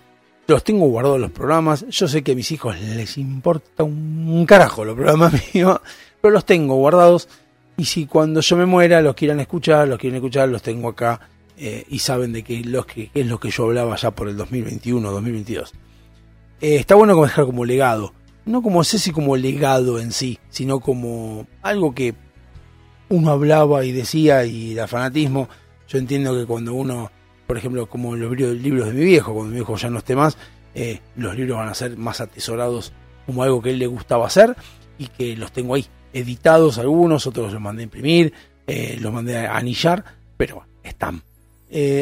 los tengo guardados los programas. Yo sé que a mis hijos les importa un carajo los programas míos, pero los tengo guardados. Y si cuando yo me muera los quieran escuchar, los quieren escuchar, los tengo acá eh, y saben de qué, que, qué es lo que yo hablaba ya por el 2021, 2022. Eh, está bueno dejar como legado. No como sé si como legado en sí, sino como algo que uno hablaba y decía y el fanatismo. Yo entiendo que cuando uno, por ejemplo, como los libros, de mi viejo, cuando mi viejo ya no esté más, eh, los libros van a ser más atesorados como algo que él le gustaba hacer y que los tengo ahí, editados algunos, otros los mandé a imprimir, eh, los mandé a anillar, pero están.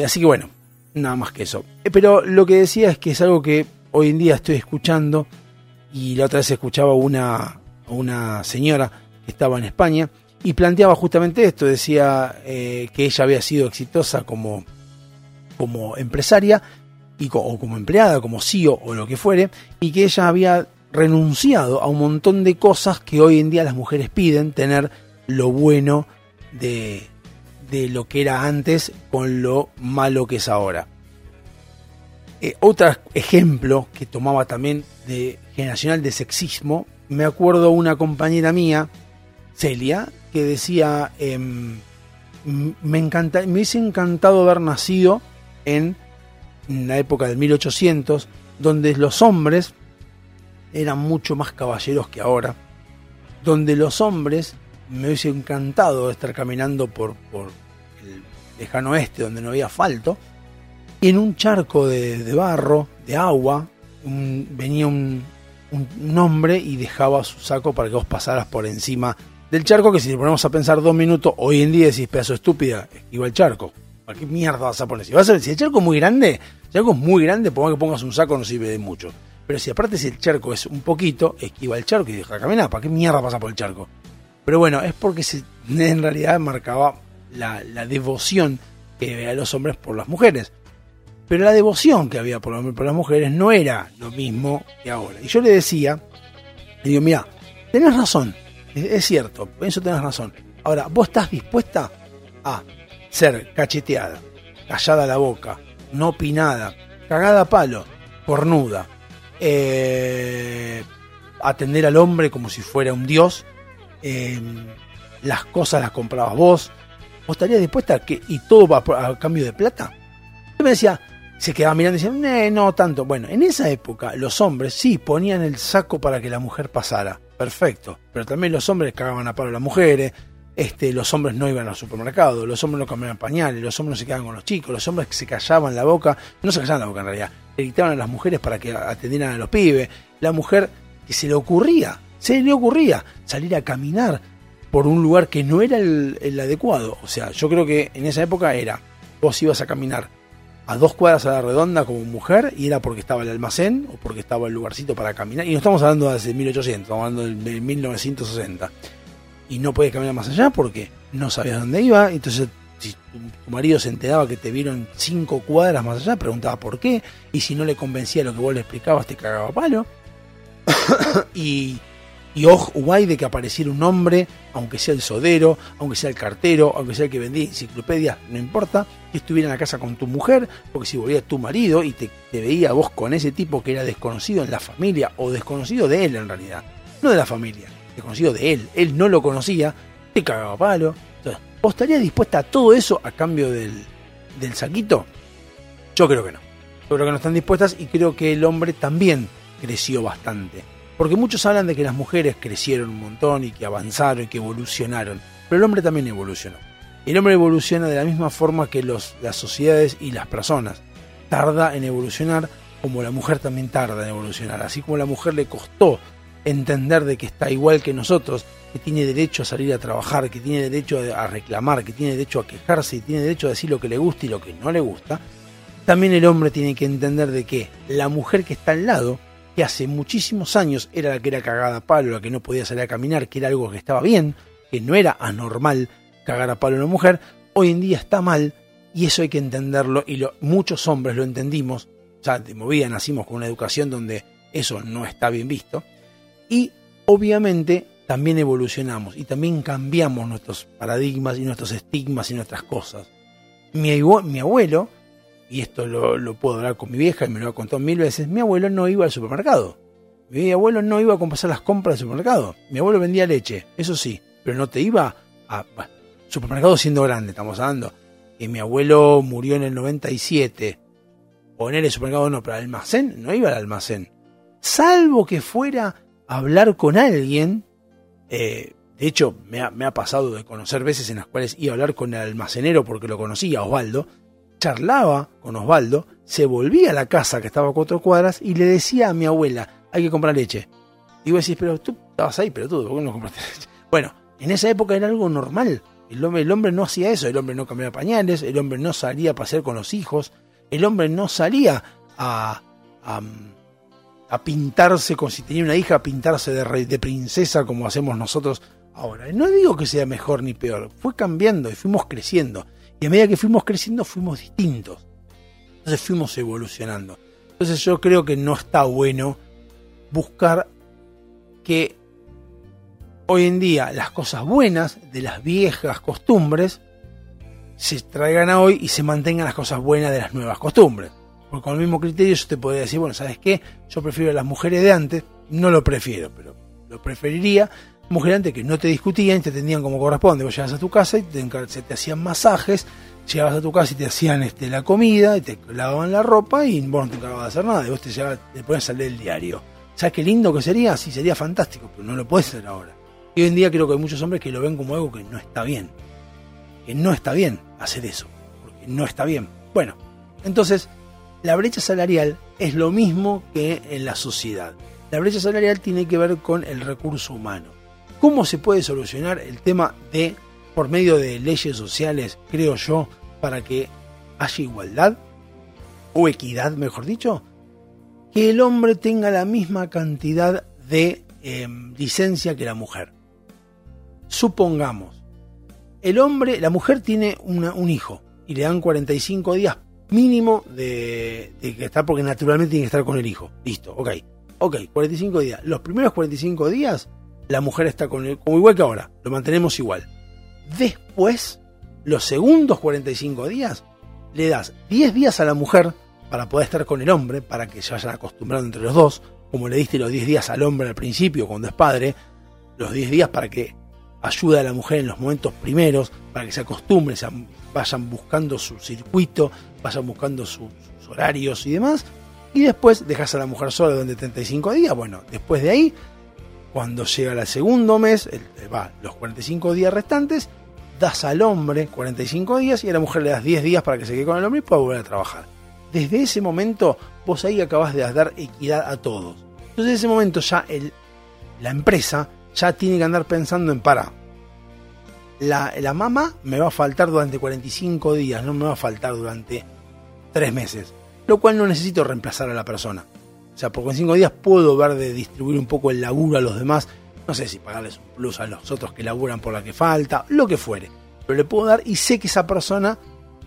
Así que bueno, nada más que eso. Pero lo que decía es que es algo que hoy en día estoy escuchando y la otra vez escuchaba una, una señora que estaba en España y planteaba justamente esto, decía eh, que ella había sido exitosa como, como empresaria y o como empleada, como CEO o lo que fuere, y que ella había renunciado a un montón de cosas que hoy en día las mujeres piden, tener lo bueno de, de lo que era antes con lo malo que es ahora. Eh, otro ejemplo que tomaba también de generacional de sexismo, me acuerdo una compañera mía, Celia, que decía, em, me, encanta, me hubiese encantado haber nacido en la época del 1800, donde los hombres eran mucho más caballeros que ahora, donde los hombres me hubiese encantado estar caminando por, por el lejano oeste, donde no había asfalto, y en un charco de, de barro, de agua, venía un, un- un hombre y dejaba su saco para que vos pasaras por encima del charco, que si te ponemos a pensar dos minutos, hoy en día decís, pedazo estúpida, esquiva el charco. ¿Para qué mierda vas a poner? Si, vas a, si el charco es muy grande, si charco es muy grande, por más que pongas un saco no sirve de mucho. Pero si aparte si el charco es un poquito, esquiva el charco y deja caminar. ¿Para qué mierda pasa por el charco? Pero bueno, es porque se, en realidad marcaba la, la devoción que de los hombres por las mujeres. Pero la devoción que había por, las mujeres no era lo mismo que ahora. Y yo le decía, le digo, mira, tenés razón, es, cierto, eso tenés razón. Ahora, vos estás dispuesta a ser cacheteada, callada la boca, no opinada, cagada a palo, cornuda, eh, atender al hombre como si fuera un dios, eh, las cosas las comprabas vos, vos estarías dispuesta a que, y todo va a, cambio de plata. Él me decía, se quedaba mirando y decía, "Nee, no tanto. Bueno, en esa época los hombres sí ponían el saco para que la mujer pasara, perfecto, pero también los hombres cagaban a palo a las mujeres, este, los hombres no iban al supermercado, los hombres no cambiaban pañales, los hombres no se quedaban con los chicos, los hombres se callaban la boca, no se callaban la boca en realidad, le gritaban a las mujeres para que atendieran a los pibes, la mujer que se le ocurría, se le ocurría salir a caminar por un lugar que no era el, el adecuado, o sea, yo creo que en esa época era, vos ibas a caminar a dos cuadras a la redonda como mujer y era porque estaba el almacén o porque estaba el lugarcito para caminar. Y no estamos hablando de hace 1800, estamos hablando del- de 1960. Y no podías caminar más allá porque no sabías dónde iba. Entonces, si tu, marido se enteraba que te vieron cinco cuadras más allá, preguntaba por qué. Y si no le convencía lo que vos le explicabas, te cagaba palo. y, y ojo, guay de que apareciera un hombre, aunque sea el sodero, aunque sea el cartero, aunque sea el que vendía enciclopedias, no importa, que estuviera en la casa con tu mujer, porque si volvía tu marido y te, te veía vos con ese tipo que era desconocido en la familia o desconocido de él en realidad, no de la familia, desconocido de él. Él no lo conocía, te cagaba palo. Entonces, ¿vos estarías dispuesta a todo eso a cambio del, del saquito? Yo creo que no. Yo creo que no están dispuestas y creo que el hombre también creció bastante. Porque muchos hablan de que las mujeres crecieron un montón y que avanzaron y que evolucionaron. Pero el hombre también evolucionó. El hombre evoluciona de la misma forma que los, las sociedades y las personas. Tarda en evolucionar como la mujer también tarda en evolucionar. Así como la mujer le costó entender de que está igual que nosotros, que tiene derecho a salir a trabajar, que tiene derecho a reclamar, que tiene derecho a quejarse y tiene derecho a decir lo que le gusta y lo que no le gusta, también el hombre tiene que entender de que la mujer que está al lado, que hace muchísimos años era la que era cagada a palo, la que no podía salir a caminar, que era algo que estaba bien, que no era anormal cagar a palo a una mujer, hoy en día está mal y eso hay que entenderlo y muchos hombres lo entendimos, ya de movida nacimos con una educación donde eso no está bien visto y obviamente también evolucionamos y también cambiamos nuestros paradigmas y nuestros estigmas y nuestras cosas. Mi abuelo, y esto lo, lo, puedo hablar con mi vieja y me lo ha contado mil veces, mi abuelo no iba al supermercado. Mi abuelo no iba a comprar las compras del supermercado. Mi abuelo vendía leche, eso sí, pero no te iba a... Supermercado siendo grande, estamos hablando. Que mi abuelo murió en el 97. O en el supermercado no, pero al almacén no iba al almacén. Salvo que fuera a hablar con alguien. Eh, de hecho, me ha, me ha, pasado de conocer veces en las cuales iba a hablar con el almacenero porque lo conocía, Osvaldo. Charlaba con Osvaldo, se volvía a la casa que estaba a cuatro cuadras y le decía a mi abuela, hay que comprar leche. Y vos decís, pero tú estabas ahí, pero tú, ¿por qué no compraste leche? Bueno, en esa época era algo normal. El hombre, no hacía eso, el hombre no cambiaba pañales, el hombre no salía a pasear con los hijos, el hombre no salía a, a, a pintarse, como si tenía una hija, a pintarse de, rey, de princesa como hacemos nosotros ahora. No digo que sea mejor ni peor, fue cambiando y fuimos creciendo. Y a medida que fuimos creciendo fuimos distintos. Entonces fuimos evolucionando. Entonces yo creo que no está bueno buscar que hoy en día las cosas buenas de las viejas costumbres se traigan a hoy y se mantengan las cosas buenas de las nuevas costumbres. Porque con el mismo criterio yo te podría decir, bueno, ¿sabes qué? Yo prefiero a las mujeres de antes, no lo prefiero, pero lo preferiría. Mujeres antes que no te discutían te atendían como corresponde. Vos llegabas a tu casa y te, te hacían masajes, llegabas a tu casa y te hacían este, la comida, y te lavaban la ropa y vos no te encargabas de hacer nada. Y vos te, llegabas, te ponías a leer el diario. ¿Sabes qué lindo que sería? Sí, sería fantástico, pero no lo puedes hacer ahora. Y hoy en día creo que hay muchos hombres que lo ven como algo que no está bien. Que no está bien hacer eso. Porque no está bien. Bueno, entonces, la brecha salarial es lo mismo que en la sociedad. La brecha salarial tiene que ver con el recurso humano. ¿Cómo se puede solucionar el tema de, por medio de leyes sociales, creo yo, para que haya igualdad? O equidad, mejor dicho. Que el hombre tenga la misma cantidad de eh, licencia que la mujer supongamos, el hombre, la mujer tiene un hijo y le dan 45 días mínimo de, que estar, porque naturalmente tiene que estar con el hijo. Listo, ok. Ok, 45 días. Los primeros 45 días, la mujer está con él, como igual que ahora, lo mantenemos igual. Después, los segundos 45 días, le das 10 días a la mujer para poder estar con el hombre, para que se vayan acostumbrando entre los dos, como le diste los 10 días al hombre al principio cuando es padre, los 10 días para que ayuda a la mujer en los momentos primeros para que se acostumbren, se vayan buscando su circuito, vayan buscando sus, sus horarios y demás. Y después dejas a la mujer sola durante 35 días. Bueno, después de ahí, cuando llega el segundo mes, el, va, los 45 días restantes, das al hombre 45 días y a la mujer le das 10 días para que se quede con el hombre y pueda volver a trabajar. Desde ese momento, vos ahí acabas de dar equidad a todos. Entonces, en ese momento ya el, la empresa ya tiene que andar pensando en para. La, la mamá me va a faltar durante 45 días, no me va a faltar durante 3 meses. Lo cual no necesito reemplazar a la persona. O sea, por 45 días puedo ver de distribuir un poco el laburo a los demás. No sé si pagarles un plus a los otros que laburan por la que falta, lo que fuere. Pero le puedo dar y sé que esa persona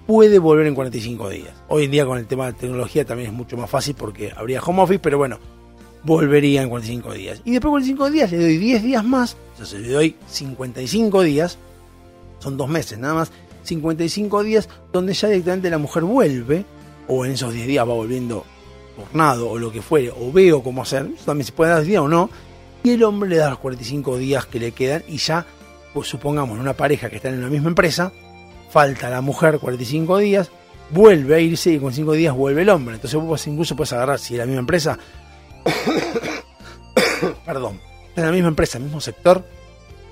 puede volver en 45 días. Hoy en día con el tema de tecnología también es mucho más fácil porque habría home office, pero bueno, volvería en 45 días. Y después de 45 días le doy 10 días más, entonces le doy 55 días, son dos meses nada más, 55 días donde ya directamente la mujer vuelve, o en esos 10 días va volviendo tornado o lo que fuere, o veo cómo hacer, también se puede dar días o no, y el hombre le da los 45 días que le quedan y ya, pues supongamos, una pareja que están en la misma empresa, falta la mujer 45 días, vuelve a irse y con 5 días vuelve el hombre. Entonces vos incluso puedes agarrar, si es la misma empresa, perdón, en la misma empresa, mismo sector,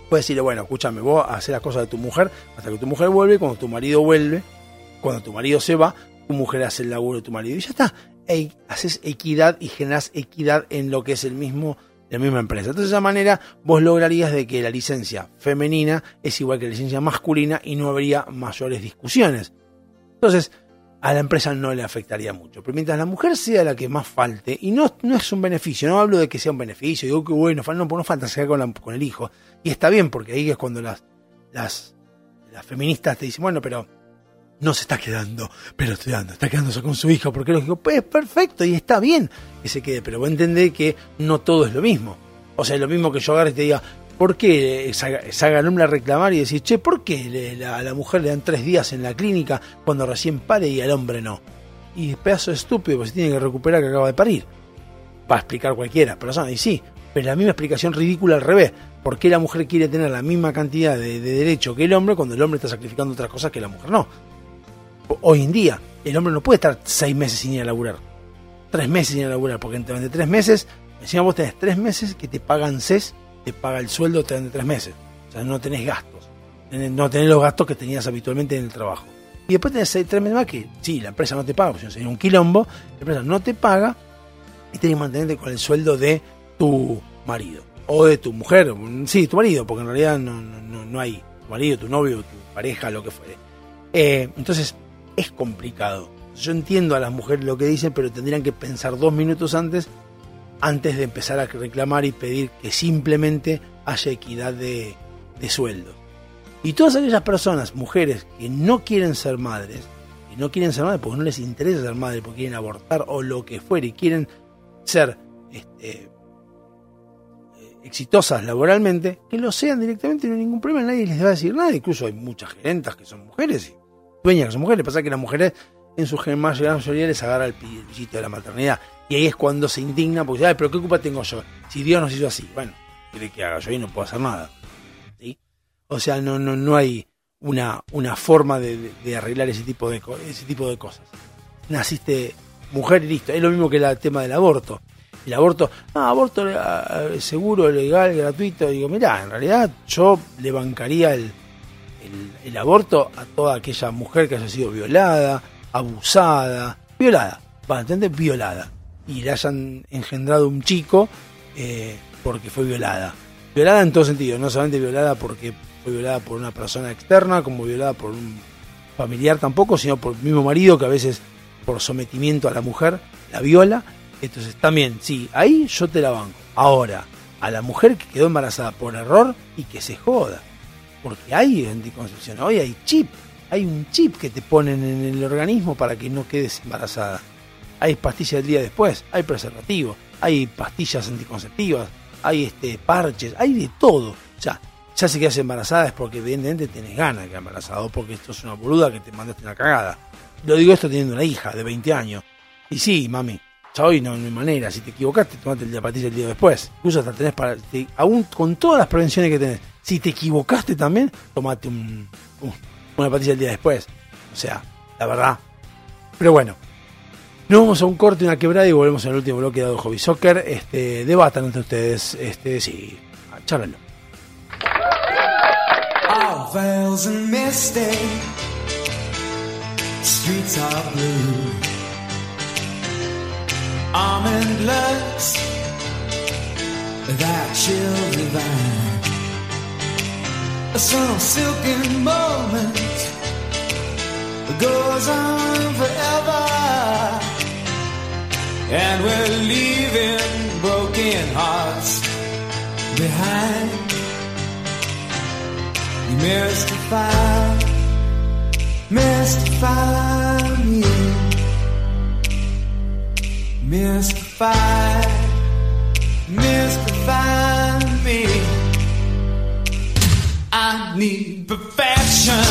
puedes decirle, bueno, escúchame, vos hacer las cosas de tu mujer hasta que tu mujer vuelve, cuando tu marido vuelve, cuando tu marido se va, tu mujer hace el laburo de tu marido y ya está. Haces equidad y generas equidad en lo que es el mismo la misma empresa. Entonces, de esa manera, vos lograrías de que la licencia femenina es igual que la licencia masculina y no habría mayores discusiones. Entonces, a la empresa no le afectaría mucho. Pero mientras la mujer sea la que más falte, y no, no es un beneficio, no hablo de que sea un beneficio, digo que bueno, no, no falta se con, con el hijo. Y está bien, porque ahí es cuando las, las, las feministas te dicen, bueno, pero no se está quedando, pero estudiando, está quedándose con su hijo, porque lógico, pues perfecto y está bien que se quede, pero vos entendés que no todo es lo mismo. O sea, es lo mismo que yo agarre y te diga, ¿por qué salga hombre a reclamar y decir, che, ¿por qué a la mujer le dan tres días en la clínica cuando recién pare y al hombre no? Y pedazo estúpido, porque se tiene que recuperar que acaba de parir. Va a explicar cualquiera persona, y sí, pero la misma explicación ridícula al revés. ¿Por qué la mujer quiere tener la misma cantidad de, de derecho que el hombre cuando el hombre está sacrificando otras cosas que la mujer no? Hoy en día el hombre no puede estar seis meses sin ir a laburar. Tres meses sin ir a laburar, porque durante tres meses, encima vos tenés tres meses que te pagan CES, te paga el sueldo durante tres meses. O sea, no tenés gastos. No tenés los gastos que tenías habitualmente en el trabajo. Y después tenés tres meses más que, sí, la empresa no te paga, porque sería un quilombo, la empresa no te paga y tenés que mantenerte con el sueldo de tu marido. O de tu mujer, sí, tu marido, porque en realidad no, no, no- no hay tu marido, tu novio, tu pareja, lo que fuere. Eh, entonces, es complicado. Yo entiendo a las mujeres lo que dicen, pero tendrían que pensar dos minutos antes, antes de empezar a reclamar y pedir que simplemente haya equidad de, de sueldo. Y todas aquellas personas, mujeres, que no quieren ser madres, que no quieren ser madres porque no les interesa ser madres, porque quieren abortar o lo que fuere, y quieren ser este, exitosas laboralmente, que lo sean directamente, no hay ningún problema, nadie les va a decir nada. Incluso hay muchas gerentas que son mujeres y dueñas que son mujeres. Pasa que las mujeres, en su gran mayoría, les agarra el pi- el pillito de la maternidad. Y ahí es cuando se indigna, porque dice, pero ¿qué culpa tengo yo? Si Dios nos hizo así, bueno, ¿qué quiere que haga? Yo ahí no puedo hacer nada. ¿Sí? O sea, no, no, no hay una, una forma de, de- de arreglar ese tipo de, ese tipo de cosas. Naciste mujer y listo. Es lo mismo que el tema del aborto. El aborto, no, aborto eh, seguro, legal, gratuito. Digo, mirá, en realidad yo le bancaría el, el, aborto a toda aquella mujer que haya sido violada, abusada, violada, para entender, violada, y le hayan engendrado un chico eh, porque fue violada. Violada en todo sentido, no solamente violada porque fue violada por una persona externa, como violada por un familiar tampoco, sino por el mismo marido que a veces por sometimiento a la mujer la viola. Entonces también, sí, ahí yo te la banco. Ahora, a la mujer que quedó embarazada por error y que se joda. Porque hay anticoncepción, hoy hay chip, hay un chip que te ponen en el organismo para que no quedes embarazada. Hay pastillas del día después, hay preservativo, hay pastillas anticonceptivas, hay este parches, hay de todo. O sea, ya se quedas embarazada es porque evidentemente tenés ganas de quedar embarazada porque esto es una boluda que te mandaste una cagada. Lo digo esto teniendo una hija de 20 años. Y sí, mami, ya hoy no, hay manera. Si te equivocaste, tomate la pastilla el día después. Incluso hasta tenés para. te- aún con todas las prevenciones que tenés, si te equivocaste también, tomate un, un- una pastilla el día después. O sea, la verdad. Pero bueno. Nos vamos a un corte, una quebrada y volvemos en el último bloque de Hobby Soccer. Este, debatan entre ustedes. Este, sí, charlenlo. All and streets are blue. Almond looks, that chill divine. Some silken moment goes on forever, and we're leaving broken hearts behind. You mystify, mystify me. Mystify, mystify me. I need perfection,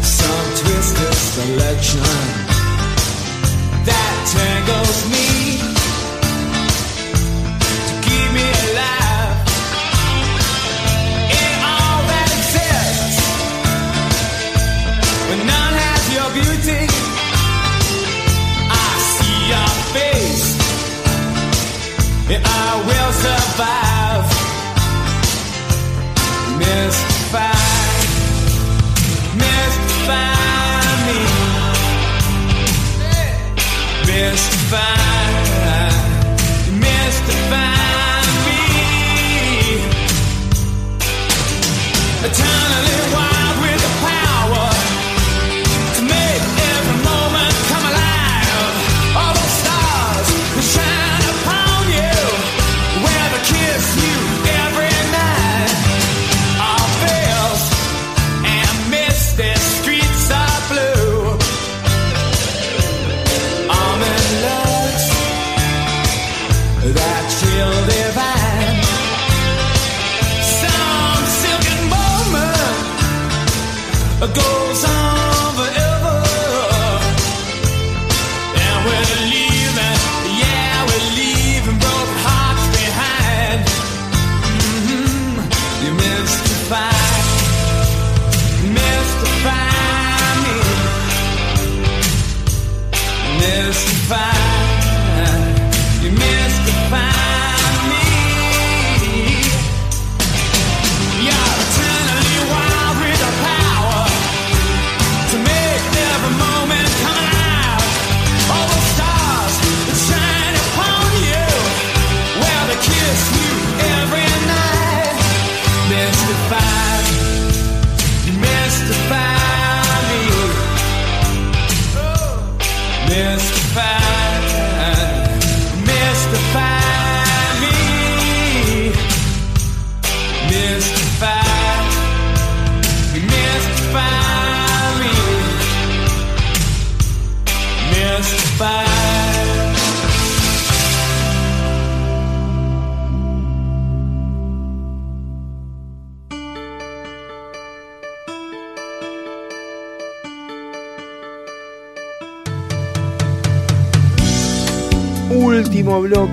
some twisted selection. That tangles me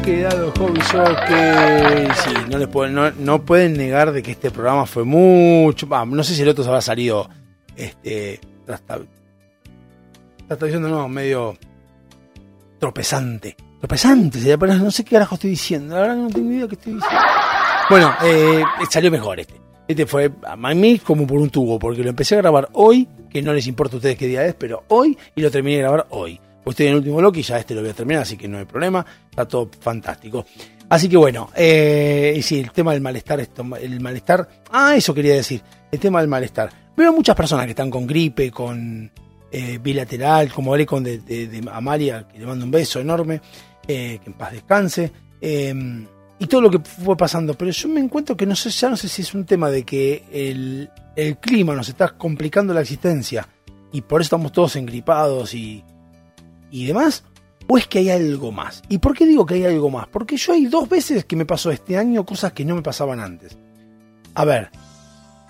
Último bloque dado Hobby Soccer. Sí, no, les pueden, no, pueden negar de que este programa fue mucho. bah, no sé si el otro se habrá salido. Este. Está diciendo, no, medio. Tropezante. Tropezante, sería, no sé qué carajo estoy diciendo. La verdad no tengo idea qué estoy diciendo. Bueno, eh, salió mejor este. Este fue a mí como por un tubo, porque lo empecé a grabar hoy, que no les importa a ustedes qué día es, pero hoy, y lo terminé de grabar hoy. Pues estoy en el último bloque y ya este lo voy a terminar, así que no hay problema, está todo fantástico. Así que bueno, eh, sí, el tema del malestar, el malestar, ah, eso quería decir, el tema del malestar. Veo muchas personas que están con gripe, con eh, bilateral, como hablé con de, Amalia, que le mando un beso enorme, eh, que en paz descanse, eh, y todo lo que fue pasando. Pero yo me encuentro que no sé, ya no sé si es un tema de que el, el clima nos está complicando la existencia y por eso estamos todos engripados y, y demás, o es que hay algo más. ¿Y por qué digo que hay algo más? Porque yo hay dos veces que me pasó este año cosas que no me pasaban antes. A ver,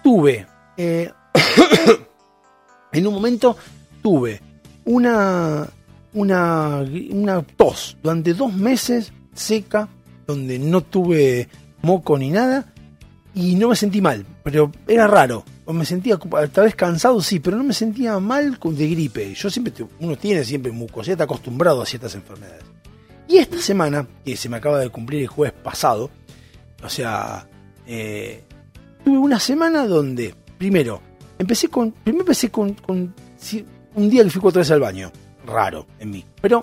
tuve, eh, en un momento tuve una, una, una tos durante dos meses seca, donde no tuve moco ni nada, y no me sentí mal, pero era raro. Me sentía tal vez cansado, sí, pero no me sentía mal de gripe. Yo siempre, uno tiene siempre mucosidad, está acostumbrado a ciertas enfermedades. Y esta semana, que se me acaba de cumplir el jueves pasado, o sea, eh, tuve una semana donde, primero, empecé con, primero empecé con, con un día que fui cuatro veces al baño, raro en mí, pero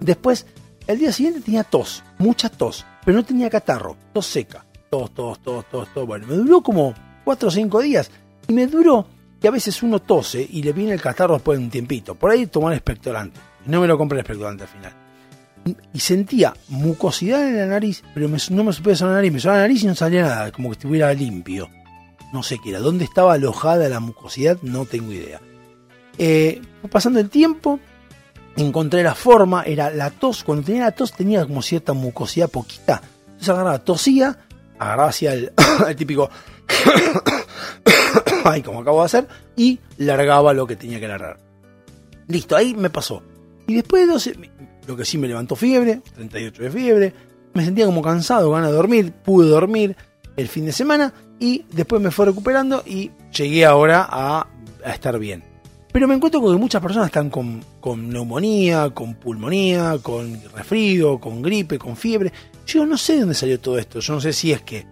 después, el día siguiente tenía tos, mucha tos, pero no tenía catarro, tos seca, tos, tos, tos, tos, tos, bueno, me duró como cuatro o cinco días, y me duró que a veces uno tose y le viene el catarro después de un tiempito, por ahí tomar expectorante, no me lo compré el expectorante al final. Y sentía mucosidad en la nariz, pero me- no me supe la nariz, me sonaba la nariz y no salía nada, como que estuviera limpio. No sé qué era, dónde estaba alojada la mucosidad, no tengo idea. Eh, pasando el tiempo, encontré la forma, era la tos, cuando tenía la tos tenía como cierta mucosidad poquita, entonces agarraba, tosía, agarraba el, el típico, ay, como acabo de hacer, y largaba lo que tenía que largar. Listo, ahí me pasó. Y después de 12, lo que sí me levantó fiebre, 38 de fiebre, me sentía como cansado, ganas de dormir, pude dormir el fin de semana y después me fue recuperando y llegué ahora a, a estar bien. Pero me encuentro con que muchas personas están con, con neumonía, con pulmonía, con resfrío, con gripe, con fiebre. Yo no sé de dónde salió todo esto, yo no sé si es que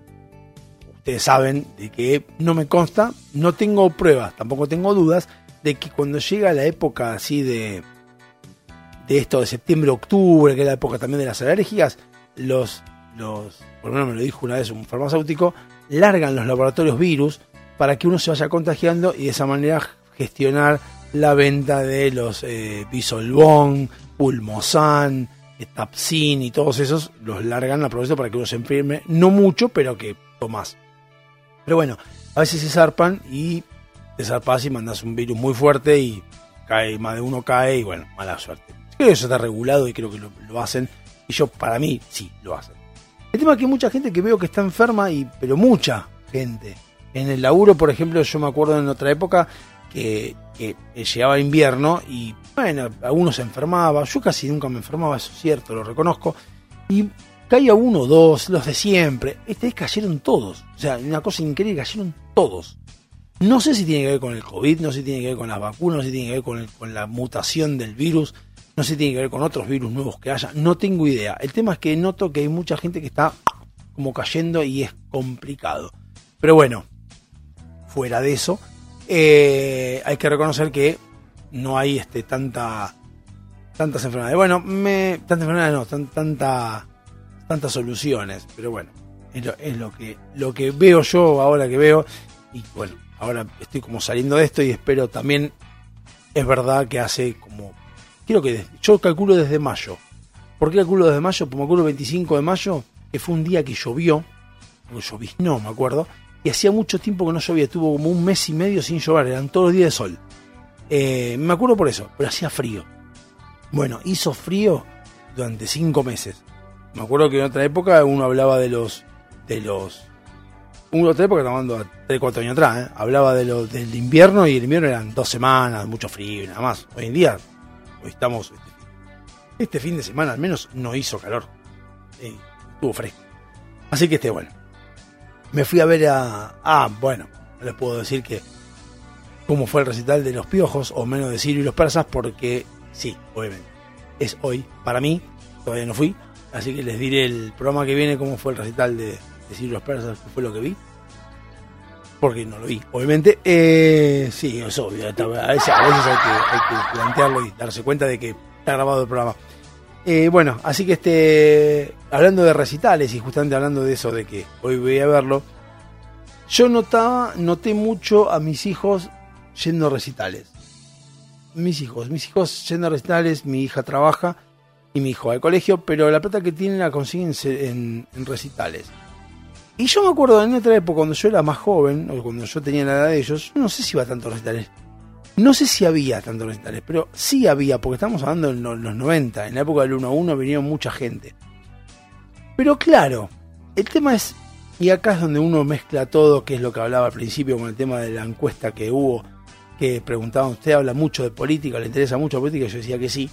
ustedes saben de que no me consta, no tengo pruebas, tampoco tengo dudas de que cuando llega la época así de, de esto de septiembre, octubre, que es la época también de las alergias, los, los, por lo menos me lo dijo una vez un farmacéutico, largan los laboratorios virus para que uno se vaya contagiando y de esa manera gestionar la venta de los eh, Bisolbón, Pulmosan, Tapsin y todos esos, los largan a propósito para que uno se enferme, no mucho, pero que tomás. Pero bueno, a veces se zarpan y te zarpas y mandas un virus muy fuerte y cae, más de uno cae y bueno, mala suerte. Creo que eso está regulado y creo que lo, hacen. Y yo, para mí, sí, lo hacen. El tema es que hay mucha gente que veo que está enferma, y pero mucha gente. En el laburo, por ejemplo, yo me acuerdo en otra época que llegaba invierno y, bueno, algunos se enfermaba. Yo casi nunca me enfermaba, eso es cierto, lo reconozco. Y caía uno dos, los de siempre. Esta vez cayeron todos. O sea, una cosa increíble, cayeron todos. No sé si tiene que ver con el COVID, no sé si tiene que ver con las vacunas, no sé si tiene que ver con la mutación del virus. No sé si tiene que ver con otros virus nuevos que haya, no tengo idea. El tema es que noto que hay mucha gente que está como cayendo y es complicado. Pero bueno, fuera de eso, eh, hay que reconocer que no hay este tanta tantas enfermedades. Bueno, me, tantas enfermedades no, tan, tanta, tantas soluciones, pero bueno, es, lo, es lo que lo que veo yo ahora que veo y bueno, ahora estoy como saliendo de esto y espero también es verdad que hace como quiero que yo calculo desde mayo. ¿Por qué calculo desde mayo? Porque me acuerdo el 25 de mayo, que fue un día que llovió, o no me acuerdo, y hacía mucho tiempo que no llovía, estuvo como un mes y medio sin llover, eran todos los días de sol. Eh, me acuerdo por eso, pero hacía frío. Bueno, hizo frío durante cinco meses. Me acuerdo que en otra época uno hablaba de los. de los. En otra época, de 3, 4 años atrás, ¿eh? hablaba de lo, del invierno y el invierno eran dos semanas, mucho frío y nada más. Hoy en día, hoy estamos. Este, este fin de semana al menos no hizo calor. Eh, estuvo fresco. Así que este, bueno. Me fui a ver a. Ah, bueno, les puedo decir que. Cómo fue el recital de los piojos, o menos de Sirio y los persas, porque Sí, obviamente. Es hoy. Para mí, todavía no fui. Así que les diré el programa que viene cómo fue el recital de, de los Persas, qué fue lo que vi. Porque no lo vi, obviamente. Eh, sí, es obvio. A veces, hay, que, plantearlo y darse cuenta de que está grabado el programa. Eh, bueno, así que este, hablando de recitales y justamente hablando de eso, de que hoy voy a verlo, yo notaba, noté mucho a mis hijos yendo a recitales mis hijos. Mis hijos yendo a recitales, mi hija trabaja y mi hijo va al colegio, pero la plata que tienen la consiguen en, recitales. Y yo me acuerdo en otra época, cuando yo era más joven, o cuando yo tenía la edad de ellos, no sé si iba a tantos recitales. No sé si había tantos recitales, pero sí había, porque estamos hablando de los 90. En la época del 1 a 1 vinieron mucha gente. Pero claro, el tema es, y acá es donde uno mezcla todo, que es lo que hablaba al principio con el tema de la encuesta que hubo que preguntaban, ¿usted habla mucho de política? ¿Le interesa mucho la política? Yo decía que sí,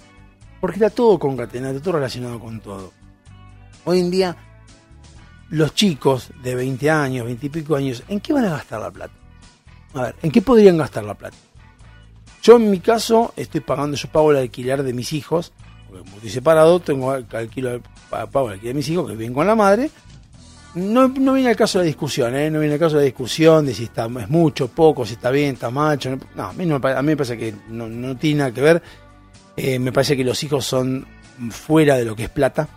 porque está todo concatenado, todo relacionado con todo. Hoy en día, los chicos de 20 años, 20 y pico años, ¿en qué van a gastar la plata? A ver, ¿en qué podrían gastar la plata? Yo en mi caso estoy pagando, yo pago el alquiler de mis hijos, porque como estoy separado, tengo alquilo, pago el alquiler de mis hijos que viven con la madre, no, no viene al caso de la discusión, ¿eh? no viene al caso de la discusión de si está, es mucho, poco, si está bien, está macho. No, a, mí, a mí me parece que no, tiene nada que ver. Eh, me parece que los hijos son fuera de lo que es plata,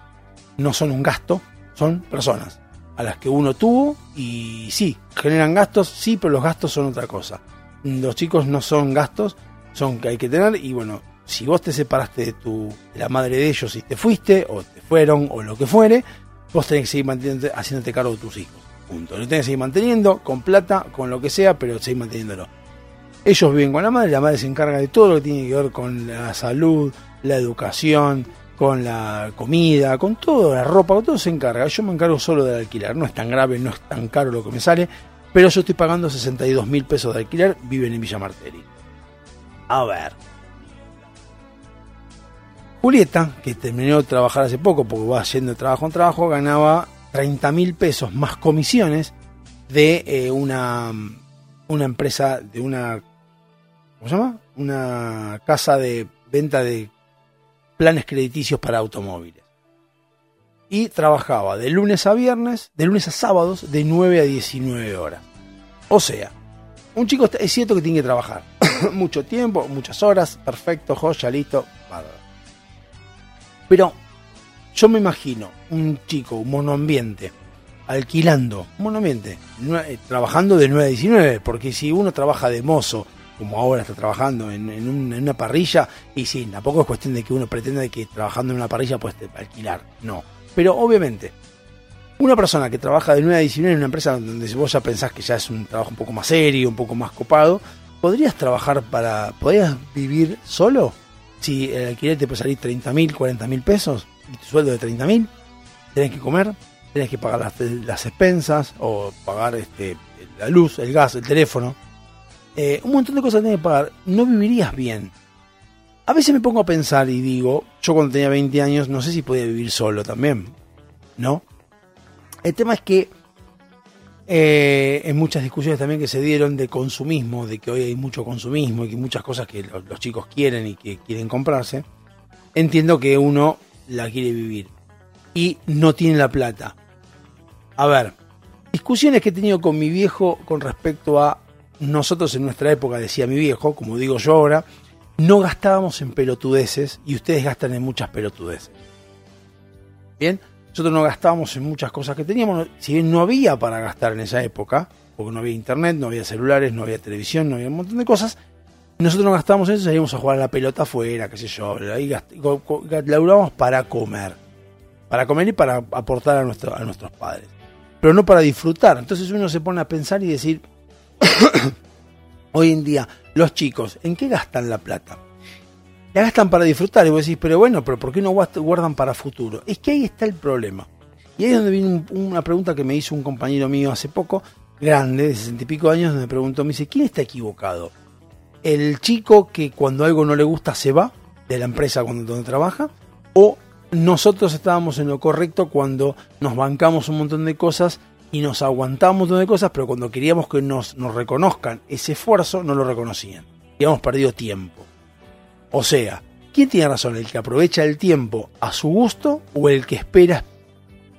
no son un gasto, son personas a las que uno tuvo y sí, generan gastos, sí, pero los gastos son otra cosa. Los chicos no son gastos, son que hay que tener y bueno, si vos te separaste de tu de la madre de ellos y te fuiste o te fueron o lo que fuere, vos tenés que seguir manteniendo, haciéndote cargo de tus hijos. Punto. Lo tenés que seguir manteniendo, con plata, con lo que sea, pero seguir manteniéndolo. Ellos viven con la madre, la madre se encarga de todo lo que tiene que ver con la salud, la educación, con la comida, con todo, la ropa, con todo se encarga. Yo me encargo solo del alquiler. No es tan grave, no es tan caro lo que me sale, pero yo estoy pagando 62 mil pesos de alquiler, viven en Villa Martelli. A ver, Julieta, que terminó de trabajar hace poco porque va haciendo trabajo en trabajo, ganaba 30 mil pesos más comisiones de eh, una, una empresa, de una, ¿cómo se llama? Una casa de venta de planes crediticios para automóviles. Y trabajaba de lunes a viernes, de lunes a sábados, de 9 a 19 horas. O sea, un chico es cierto que tiene que trabajar mucho tiempo, muchas horas, perfecto, joya, listo, pero yo me imagino un chico, un monoambiente, alquilando, monoambiente, eh, trabajando de 9 a 19, porque si uno trabaja de mozo, como ahora está trabajando en, una parrilla, y sí, tampoco es cuestión de que uno pretenda que trabajando en una parrilla puede alquilar, no. Pero obviamente, una persona que trabaja de 9 a 19 en una empresa donde vos ya pensás que ya es un trabajo un poco más serio, un poco más copado, ¿podrías trabajar para, podrías vivir solo? Si el alquiler te puede salir 30 mil, 40 mil pesos, y tu sueldo de 30 mil, tenés que comer, tenés que pagar las, expensas o pagar este, la luz, el gas, el teléfono. Eh, un montón de cosas tenés que pagar. No vivirías bien. A veces me pongo a pensar y digo, yo cuando tenía 20 años no sé si podía vivir solo también. ¿No? El tema es que eh, en muchas discusiones también que se dieron de consumismo, de que hoy hay mucho consumismo y que muchas cosas que los, chicos quieren y que quieren comprarse. entiendo que uno la quiere vivir y no tiene la plata. A ver, discusiones que he tenido con mi viejo con respecto a nosotros en nuestra época, decía mi viejo, como digo yo ahora, no gastábamos en pelotudeces y ustedes gastan en muchas pelotudeces. Bien, nosotros no gastábamos en muchas cosas que teníamos, si bien no había para gastar en esa época, porque no había internet, no había celulares, no había televisión, no había un montón de cosas, nosotros no gastábamos eso, salíamos a jugar a la pelota afuera, qué sé yo, ahí laburábamos para comer, para comer y para aportar a, nuestro- a nuestros padres, pero no para disfrutar. Entonces uno se pone a pensar y decir, hoy en día, los chicos, ¿en qué gastan la plata? La gastan para disfrutar y vos decís, pero bueno, pero ¿por qué no guardan para futuro? Es que ahí está el problema. Y ahí es donde viene un- una pregunta que me hizo un compañero mío hace poco, grande, de sesenta y pico años, donde me preguntó, me dice, ¿quién está equivocado? ¿El chico que cuando algo no le gusta se va de la empresa donde trabaja? ¿O nosotros estábamos en lo correcto cuando nos bancamos un montón de cosas y nos aguantamos un montón de cosas, pero cuando queríamos que nos, nos reconozcan ese esfuerzo, no lo reconocían? Y hemos perdido tiempo. O sea, ¿quién tiene razón? ¿El que aprovecha el tiempo a su gusto o el que espera,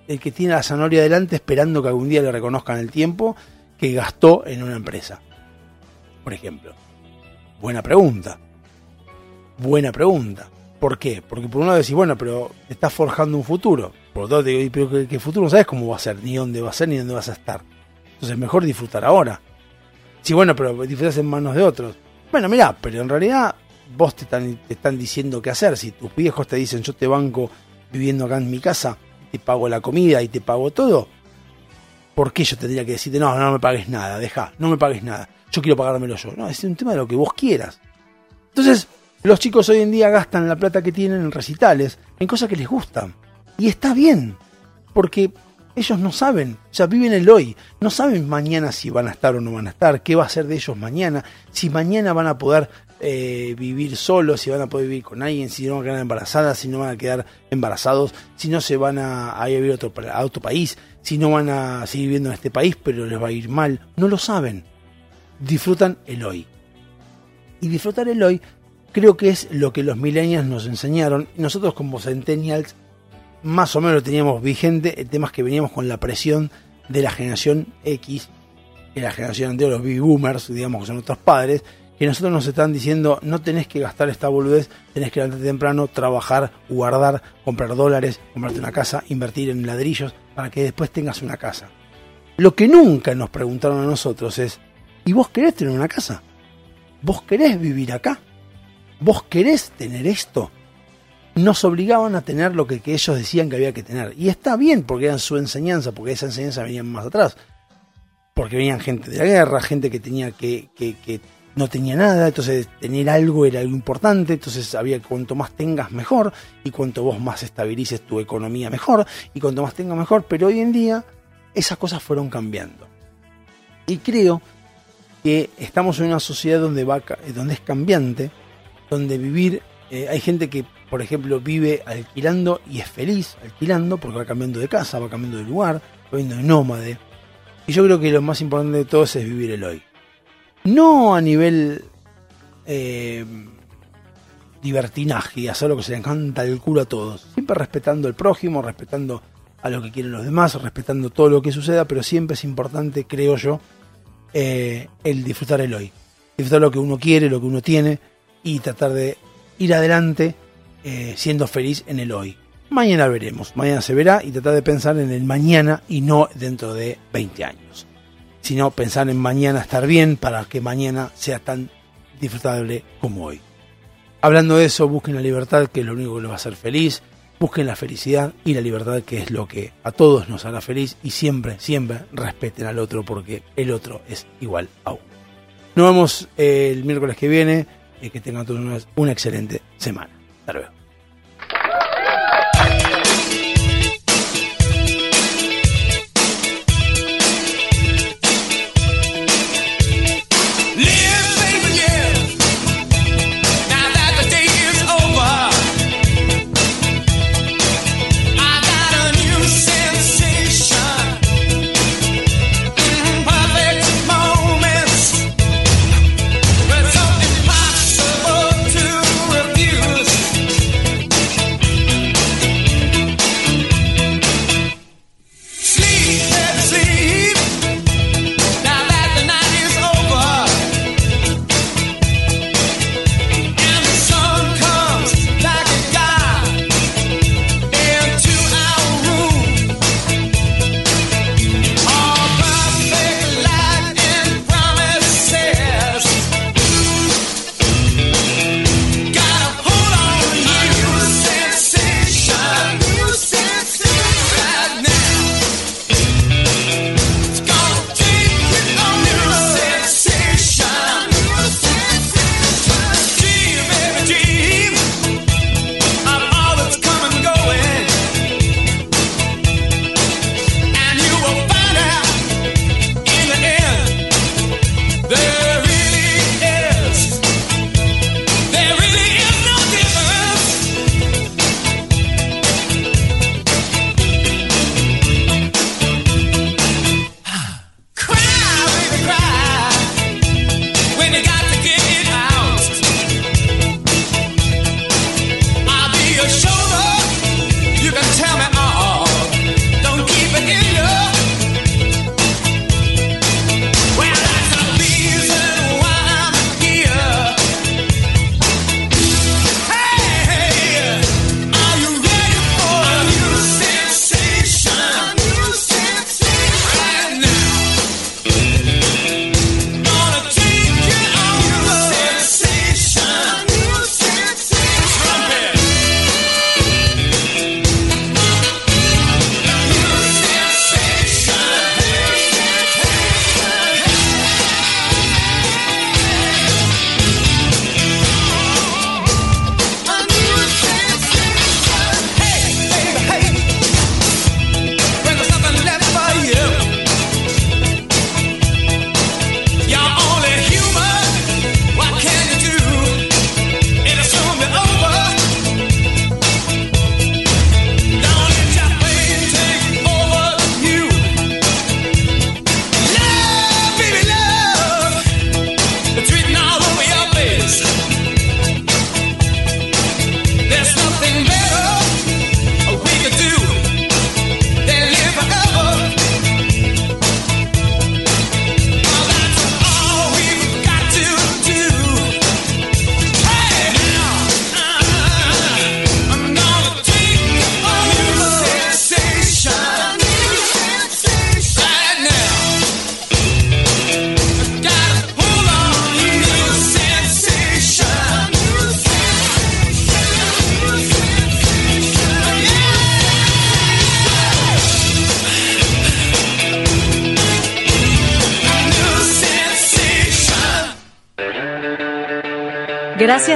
el que tiene la zanahoria delante esperando que algún día le reconozcan el tiempo que gastó en una empresa? Por ejemplo. Buena pregunta. Buena pregunta. ¿Por qué? Porque por un lado decís, bueno, pero estás forjando un futuro. Por otro lado te digo, "Y pero que futuro no sabes cómo va a ser, ni dónde va a ser, ni dónde vas a estar. Entonces mejor disfrutar ahora. Sí, bueno, pero disfrutas en manos de otros. Bueno, mirá, pero en realidad vos te están, te están diciendo qué hacer. Si tus viejos te dicen, yo te banco viviendo acá en mi casa, te pago la comida y te pago todo, ¿por qué yo tendría que decirte, no, no me pagues nada, deja, no me pagues nada, yo quiero pagármelo yo? No, es un tema de lo que vos quieras. Entonces, los chicos hoy en día gastan la plata que tienen en recitales, en cosas que les gustan. Y está bien, porque ellos no saben, o sea, viven el hoy, no saben mañana si van a estar o no van a estar, qué va a ser de ellos mañana, si mañana van a poder eh, vivir solos, si van a poder vivir con alguien, si no van a quedar embarazadas, si no van a quedar embarazados, si no se van a, ir a otro, país, si no van a seguir viviendo en este país, pero les va a ir mal, no lo saben. Disfrutan el hoy. Y disfrutar el hoy creo que es lo que los millennials nos enseñaron. Nosotros como centennials más o menos lo teníamos vigente. El tema es que veníamos con la presión de la generación X, que la generación anterior, los baby boomers, digamos que son nuestros padres, que nosotros nos están diciendo no tenés que gastar esta boludez, tenés que levantarte temprano, trabajar, guardar, comprar dólares, comprarte una casa, invertir en ladrillos para que después tengas una casa. Lo que nunca nos preguntaron a nosotros es, ¿y vos querés tener una casa? ¿Vos querés vivir acá? ¿Vos querés tener esto? Nos obligaban a tener lo que, ellos decían que había que tener. Y está bien, porque era su enseñanza, porque esa enseñanza venía más atrás. Porque venían gente de la guerra, gente que tenía que no tenía nada, entonces tener algo era algo importante, entonces había cuanto más tengas mejor, y cuanto vos más estabilices tu economía mejor, y cuanto más tengas mejor, pero hoy en día esas cosas fueron cambiando. Y creo que estamos en una sociedad donde, va, donde es cambiante, donde vivir, eh, hay gente que, por ejemplo, vive alquilando y es feliz alquilando porque va cambiando de casa, va cambiando de lugar, va viendo de nómade. Y yo creo que lo más importante de todo es vivir el hoy. No a nivel eh, libertinaje y hacer lo que se le encanta el culo a todos. Siempre respetando al prójimo, respetando a lo que quieren los demás, respetando todo lo que suceda, pero siempre es importante, creo yo, eh, el disfrutar el hoy. Disfrutar lo que uno quiere, lo que uno tiene y tratar de ir adelante eh, siendo feliz en el hoy. Mañana veremos, mañana se verá y tratar de pensar en el mañana y no dentro de 20 años. Sino pensar en mañana estar bien para que mañana sea tan disfrutable como hoy. Hablando de eso, busquen la libertad, que es lo único que los va a hacer feliz. Busquen la felicidad y la libertad, que es lo que a todos nos hará feliz. Y siempre, siempre respeten al otro, porque el otro es igual a uno. Nos vemos eh, el miércoles que viene. Y que tengan todos una excelente semana. Hasta luego.